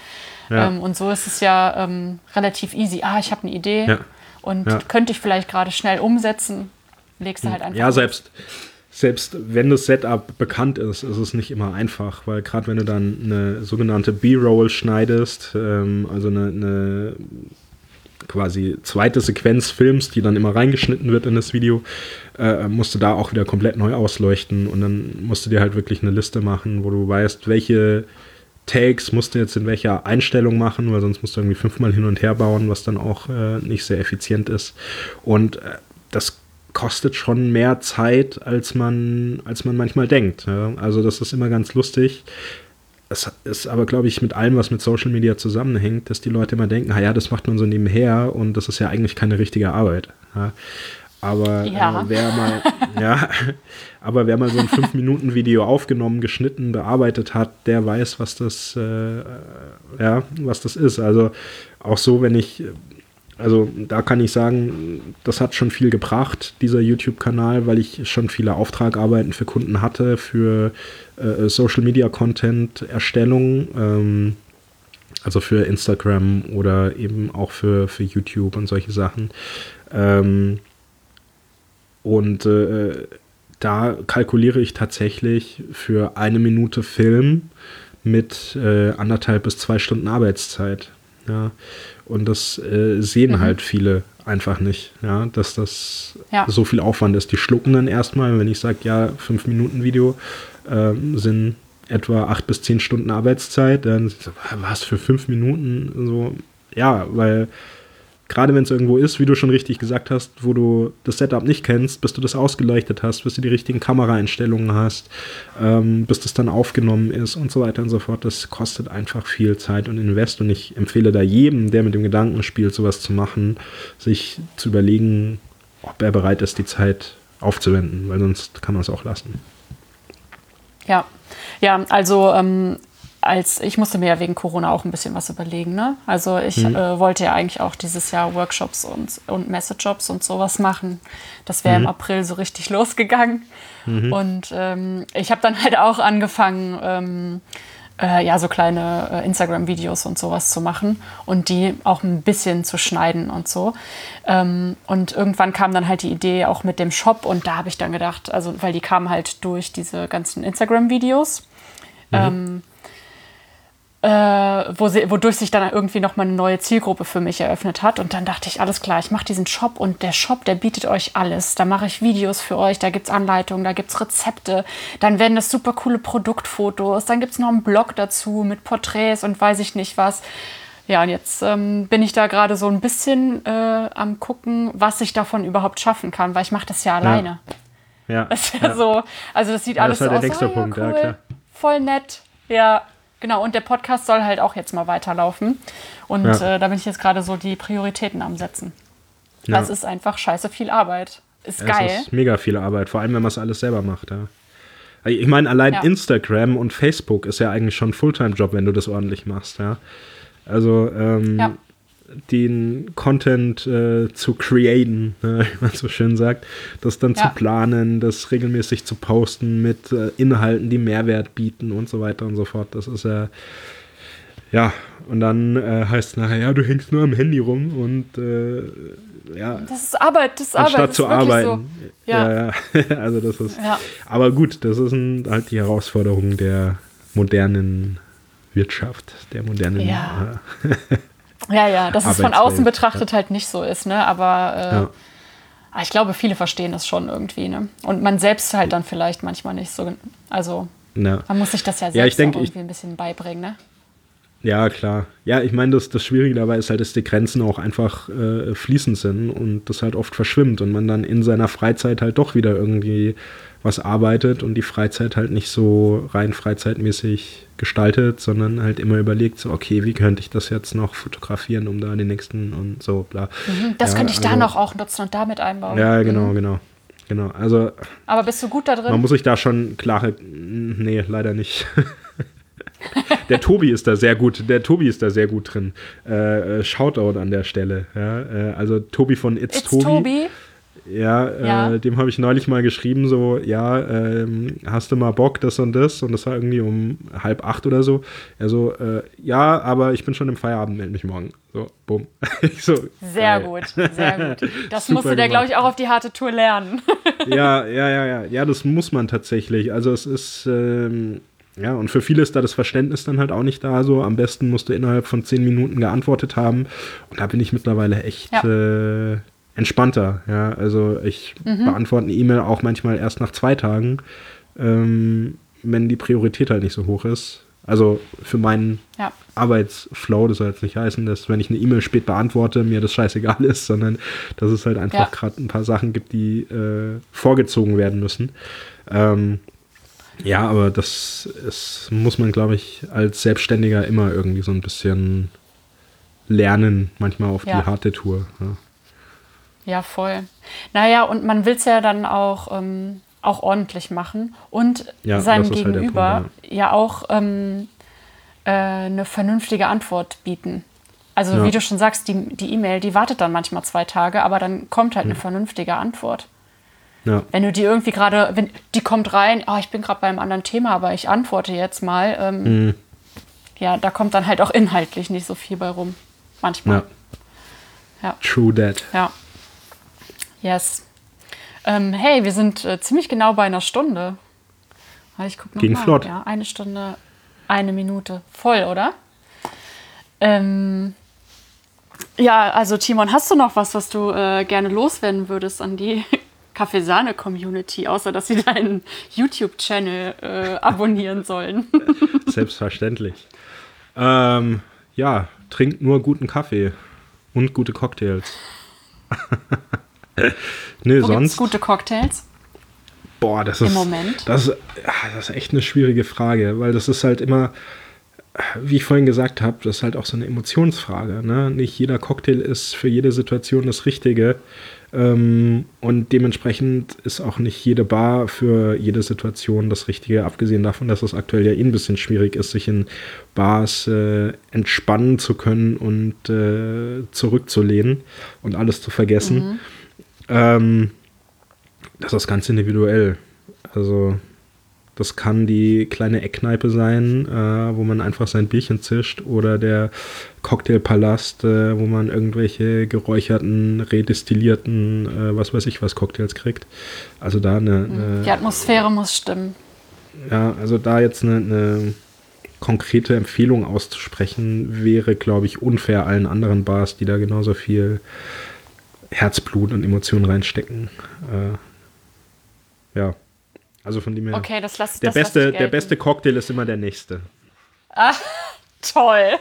Ähm, und so ist es ja ähm, relativ easy. Ah, ich habe eine Idee und könnte ich vielleicht gerade schnell umsetzen. Legst du halt einfach. Ja, selbst, selbst wenn das Setup bekannt ist, ist es nicht immer einfach, weil gerade wenn du dann eine sogenannte B-Roll schneidest, ähm, also eine, eine quasi zweite Sequenz filmst, die dann immer reingeschnitten wird in das Video, äh, musst du da auch wieder komplett neu ausleuchten und dann musst du dir halt wirklich eine Liste machen, wo du weißt, welche Takes musst du jetzt in welcher Einstellung machen, weil sonst musst du irgendwie fünfmal hin und her bauen, was dann auch äh, nicht sehr effizient ist. Und äh, das kostet schon mehr Zeit, als man, als man manchmal denkt. Ja? Also das ist immer ganz lustig es ist aber, glaube ich, mit allem, was mit Social Media zusammenhängt, dass die Leute immer denken, ja, das macht man so nebenher und das ist ja eigentlich keine richtige Arbeit. Ja. Aber ja. äh, wer mal, (laughs) ja, aber wer mal so ein 5-Minuten-Video aufgenommen, geschnitten, bearbeitet hat, der weiß, was das, äh, ja, was das ist. Also auch so, wenn ich also da kann ich sagen, das hat schon viel gebracht, dieser YouTube-Kanal, weil ich schon viele Auftragarbeiten für Kunden hatte, für äh, Social-Media-Content-Erstellung, ähm, also für Instagram oder eben auch für, für YouTube und solche Sachen. Ähm, und äh, da kalkuliere ich tatsächlich für eine Minute Film mit äh, anderthalb bis zwei Stunden Arbeitszeit. Ja. Und das äh, sehen mhm. halt viele einfach nicht, ja, dass das ja. so viel Aufwand ist. Die schlucken dann erstmal, wenn ich sage, ja, fünf Minuten Video äh, sind etwa acht bis zehn Stunden Arbeitszeit, dann was für fünf Minuten? So, ja, weil gerade wenn es irgendwo ist, wie du schon richtig gesagt hast, wo du das Setup nicht kennst, bis du das ausgeleuchtet hast, bis du die richtigen Kameraeinstellungen hast, ähm, bis das dann aufgenommen ist und so weiter und so fort, das kostet einfach viel Zeit und Invest. Und ich empfehle da jedem, der mit dem Gedanken spielt, sowas zu machen, sich zu überlegen, ob er bereit ist, die Zeit aufzuwenden, weil sonst kann man es auch lassen. Ja, ja, also ähm, als ich musste mir ja wegen Corona auch ein bisschen was überlegen. Ne? Also ich mhm. äh, wollte ja eigentlich auch dieses Jahr Workshops und, und Messejobs und sowas machen. Das wäre mhm. im April so richtig (laughs) losgegangen. Mhm. Und ähm, ich habe dann halt auch angefangen, ähm, äh, ja, so kleine äh, Instagram-Videos und sowas zu machen und die auch ein bisschen zu schneiden und so. Ähm, und irgendwann kam dann halt die Idee auch mit dem Shop und da habe ich dann gedacht, also weil die kamen halt durch diese ganzen Instagram-Videos. Mhm. Äh, wo sie, wodurch sich dann irgendwie nochmal eine neue Zielgruppe für mich eröffnet hat. Und dann dachte ich, alles klar, ich mache diesen Shop und der Shop, der bietet euch alles. Da mache ich Videos für euch, da gibt es Anleitungen, da gibt es Rezepte, dann werden das super coole Produktfotos, dann gibt es noch einen Blog dazu mit Porträts und weiß ich nicht was. Ja, und jetzt ähm, bin ich da gerade so ein bisschen äh, am gucken, was ich davon überhaupt schaffen kann, weil ich mache das ja alleine. Ja. ja. Das ist ja, ja, so, also das sieht ja, alles das so aus. Der nächste oh, Punkt, ja, cool, ja, klar. Voll nett. Ja, Genau, und der Podcast soll halt auch jetzt mal weiterlaufen. Und ja. äh, da bin ich jetzt gerade so die Prioritäten am Setzen. Ja. Das ist einfach scheiße viel Arbeit. Ist geil. Es ist mega viel Arbeit, vor allem wenn man es alles selber macht, ja. Ich meine, allein. Instagram und Facebook ist ja eigentlich schon ein Fulltime-Job, wenn du das ordentlich machst, ja. Also, ähm, ja den Content äh, zu createn, äh, (laughs) wie man so schön sagt, das dann ja. zu planen, das regelmäßig zu posten mit äh, Inhalten, die Mehrwert bieten und so weiter und so fort. Das ist ja, ja, und dann äh, heißt es nachher, ja, du hängst nur am Handy rum und äh, ja. Das ist Arbeit, das ist Arbeit. Anstatt zu arbeiten. So. Ja. ja. ja, (laughs) also das ist, ja. aber gut, das ist ein, halt die Herausforderung der modernen Wirtschaft, der modernen. Ja. (laughs) Ja, ja, dass es von außen betrachtet ja. halt nicht so ist, ne? Aber äh, ja. ich glaube, viele verstehen das schon irgendwie, ne? Und man selbst halt dann vielleicht manchmal nicht so. Also ja. man muss sich das ja selbst denk, irgendwie ich, ein bisschen beibringen, ne? Ja, klar. Ja, ich meine, das, das Schwierige dabei ist halt, dass die Grenzen auch einfach äh, fließend sind und das halt oft verschwimmt und man dann in seiner Freizeit halt doch wieder irgendwie was arbeitet und die Freizeit halt nicht so rein freizeitmäßig gestaltet, sondern halt immer überlegt, so, okay, wie könnte ich das jetzt noch fotografieren, um da den nächsten und so, bla. Mhm, das ja, könnte ich also, da noch auch nutzen und damit einbauen. Ja, genau, mhm. genau. Genau, also. Aber bist du gut da drin? Man muss sich da schon klare. Nee, leider nicht. (laughs) der Tobi ist da sehr gut. Der Tobi ist da sehr gut drin. Äh, äh Shoutout an der Stelle. Ja, äh, also Tobi von It's, It's Tobi. Tobi. Ja, ja. Äh, dem habe ich neulich mal geschrieben, so, ja, ähm, hast du mal Bock, das und das? Und das war irgendwie um halb acht oder so. Er so, äh, ja, aber ich bin schon im Feierabend, melde mich morgen. So, bumm. (laughs) so, sehr äh, gut, sehr gut. (laughs) Das musste der, glaube ich, auch auf die harte Tour lernen. (laughs) ja, ja, ja, ja. Ja, das muss man tatsächlich. Also es ist, ähm, ja, und für viele ist da das Verständnis dann halt auch nicht da. So, am besten musst du innerhalb von zehn Minuten geantwortet haben. Und da bin ich mittlerweile echt. Ja. Äh, entspannter. Ja, also ich mhm. beantworte eine E-Mail auch manchmal erst nach zwei Tagen, ähm, wenn die Priorität halt nicht so hoch ist. Also für meinen ja. Arbeitsflow, das soll jetzt nicht heißen, dass wenn ich eine E-Mail spät beantworte, mir das scheißegal ist, sondern dass es halt einfach ja. gerade ein paar Sachen gibt, die äh, vorgezogen werden müssen. Ähm, ja, aber das ist, muss man, glaube ich, als Selbstständiger immer irgendwie so ein bisschen lernen, manchmal auf ja. die harte Tour. Ja. Voll. Naja, und man will es ja dann auch, ähm, auch ordentlich machen und ja, seinem halt Gegenüber halt Punkt, ja. ja. auch ähm, äh, eine vernünftige Antwort bieten. Also ja. wie du schon sagst, die E-Mail, die wartet dann manchmal zwei Tage, aber dann kommt halt eine vernünftige Antwort. Ja. Wenn du die irgendwie gerade, wenn die kommt rein, oh, ich bin gerade bei einem anderen Thema, aber ich antworte jetzt mal, ähm, mhm. ja, da kommt dann halt auch inhaltlich nicht so viel bei rum. Manchmal. Ja. True that. Ja. Yes. Ähm, hey, wir sind äh, ziemlich genau bei einer Stunde. Ich guck noch Ging mal. flott. Ja, eine Stunde, eine Minute. Voll, oder? Ähm, ja, also Timon, hast du noch was, was du äh, gerne loswerden würdest an die (laughs) Kaffeesahne-Community, außer dass sie deinen YouTube-Channel äh, abonnieren sollen? (laughs) Selbstverständlich. Ähm, ja, trinkt nur guten Kaffee und gute Cocktails. (laughs) (laughs) nee, Wo sonst. gute Cocktails? Boah, das ist. Im Moment. Das, das ist echt eine schwierige Frage, weil das ist halt immer. wie ich vorhin gesagt habe, das ist halt auch so eine Emotionsfrage. Ne? Nicht jeder Cocktail ist für jede Situation das Richtige. Ähm, und dementsprechend ist auch nicht jede Bar für jede Situation das Richtige, abgesehen davon, dass es aktuell ja eh ein bisschen schwierig ist, sich in Bars äh, entspannen zu können und äh, zurückzulehnen und alles zu vergessen. Mhm. Ähm, das ist ganz individuell. Also das kann die kleine Eckkneipe sein, äh, wo man einfach sein Bierchen zischt oder der Cocktailpalast, äh, wo man irgendwelche geräucherten, redestillierten, äh, was weiß ich was Cocktails kriegt. Also da eine, mhm. eine Die Atmosphäre muss stimmen. Ja, also da jetzt eine, eine konkrete Empfehlung auszusprechen, wäre, glaube ich, unfair allen anderen Bars, die da genauso viel Herzblut und Emotionen reinstecken. Äh, ja. Also von dem her. Okay, das lass, der das beste, Der beste Cocktail ist immer der nächste. Ah, (laughs) toll.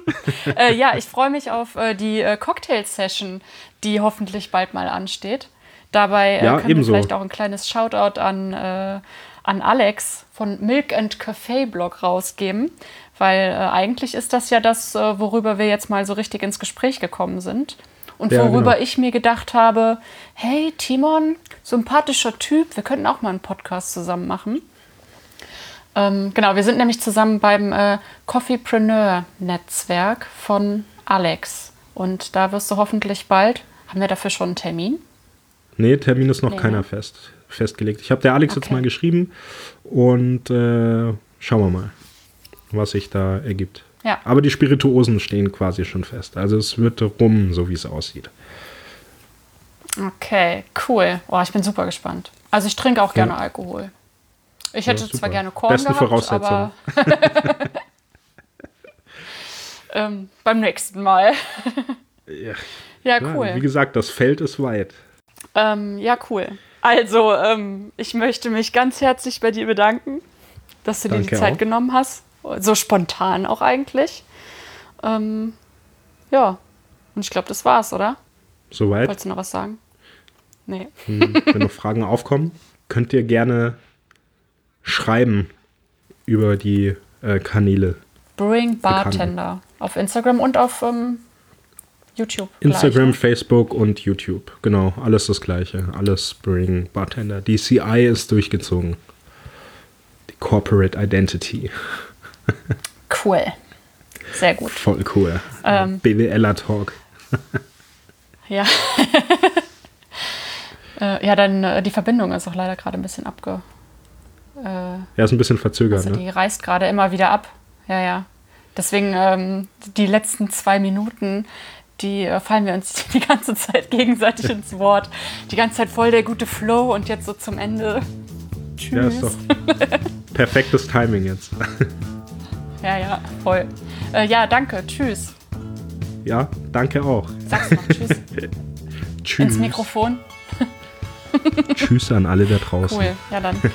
(laughs) äh, ja, ich freue mich auf äh, die äh, Cocktail-Session, die hoffentlich bald mal ansteht. Dabei äh, ja, können ebenso. wir vielleicht auch ein kleines Shoutout an, äh, an Alex von Milk and Café Blog rausgeben, weil äh, eigentlich ist das ja das, worüber wir jetzt mal so richtig ins Gespräch gekommen sind. Und ja, worüber genau. ich mir gedacht habe, hey Timon, sympathischer Typ, wir könnten auch mal einen Podcast zusammen machen. Ähm, genau, wir sind nämlich zusammen beim äh, Coffeepreneur-Netzwerk von Alex. Und da wirst du hoffentlich bald, haben wir dafür schon einen Termin? Nee, Termin ist noch nee. keiner fest, festgelegt. Ich habe der Alex okay. jetzt mal geschrieben und äh, schauen wir mal, was sich da ergibt. Ja. Aber die Spirituosen stehen quasi schon fest. Also es wird rum, so wie es aussieht. Okay, cool. Oh, ich bin super gespannt. Also ich trinke auch gerne ja. Alkohol. Ich hätte ja, zwar gerne Korn Beste gehabt, Voraussetzung. aber (laughs) ähm, beim nächsten Mal. (laughs) ja. ja, cool. wie gesagt, das Feld ist weit. Ähm, ja, cool. Also, ähm, ich möchte mich ganz herzlich bei dir bedanken, dass du Danke dir die Zeit auch. genommen hast. So spontan auch eigentlich. Ähm, ja, und ich glaube, das war's, oder? Soweit. Wolltest du noch was sagen? Nee. Hm, wenn noch Fragen aufkommen, könnt ihr gerne schreiben über die äh, Kanäle. Brewing Bartender auf Instagram und auf ähm, YouTube. Instagram, gleich, ne? Facebook und YouTube. Genau, alles das gleiche. Alles Brewing Bartender. Die CI ist durchgezogen. Die Corporate Identity. Cool. Sehr gut. Voll cool. Ähm, BWLer Talk. (laughs) ja. (laughs) äh, ja, dann äh, die Verbindung ist auch leider gerade ein bisschen abge. Äh, ja, ist ein bisschen verzögert. Also ne? die reißt gerade immer wieder ab. Ja, ja. Deswegen ähm, die letzten zwei Minuten, die äh, fallen wir uns (laughs) die ganze Zeit gegenseitig ins Wort. Die ganze Zeit voll der gute Flow und jetzt so zum Ende. Tschüss. Ja, ist doch perfektes Timing jetzt. Ja, ja, voll. Äh, ja, danke. Tschüss. Ja, danke auch. Sag's noch (laughs) Tschüss. tschüss. Ins Mikrofon. tschüss an alle da draußen. Cool. Ja, dann. (laughs)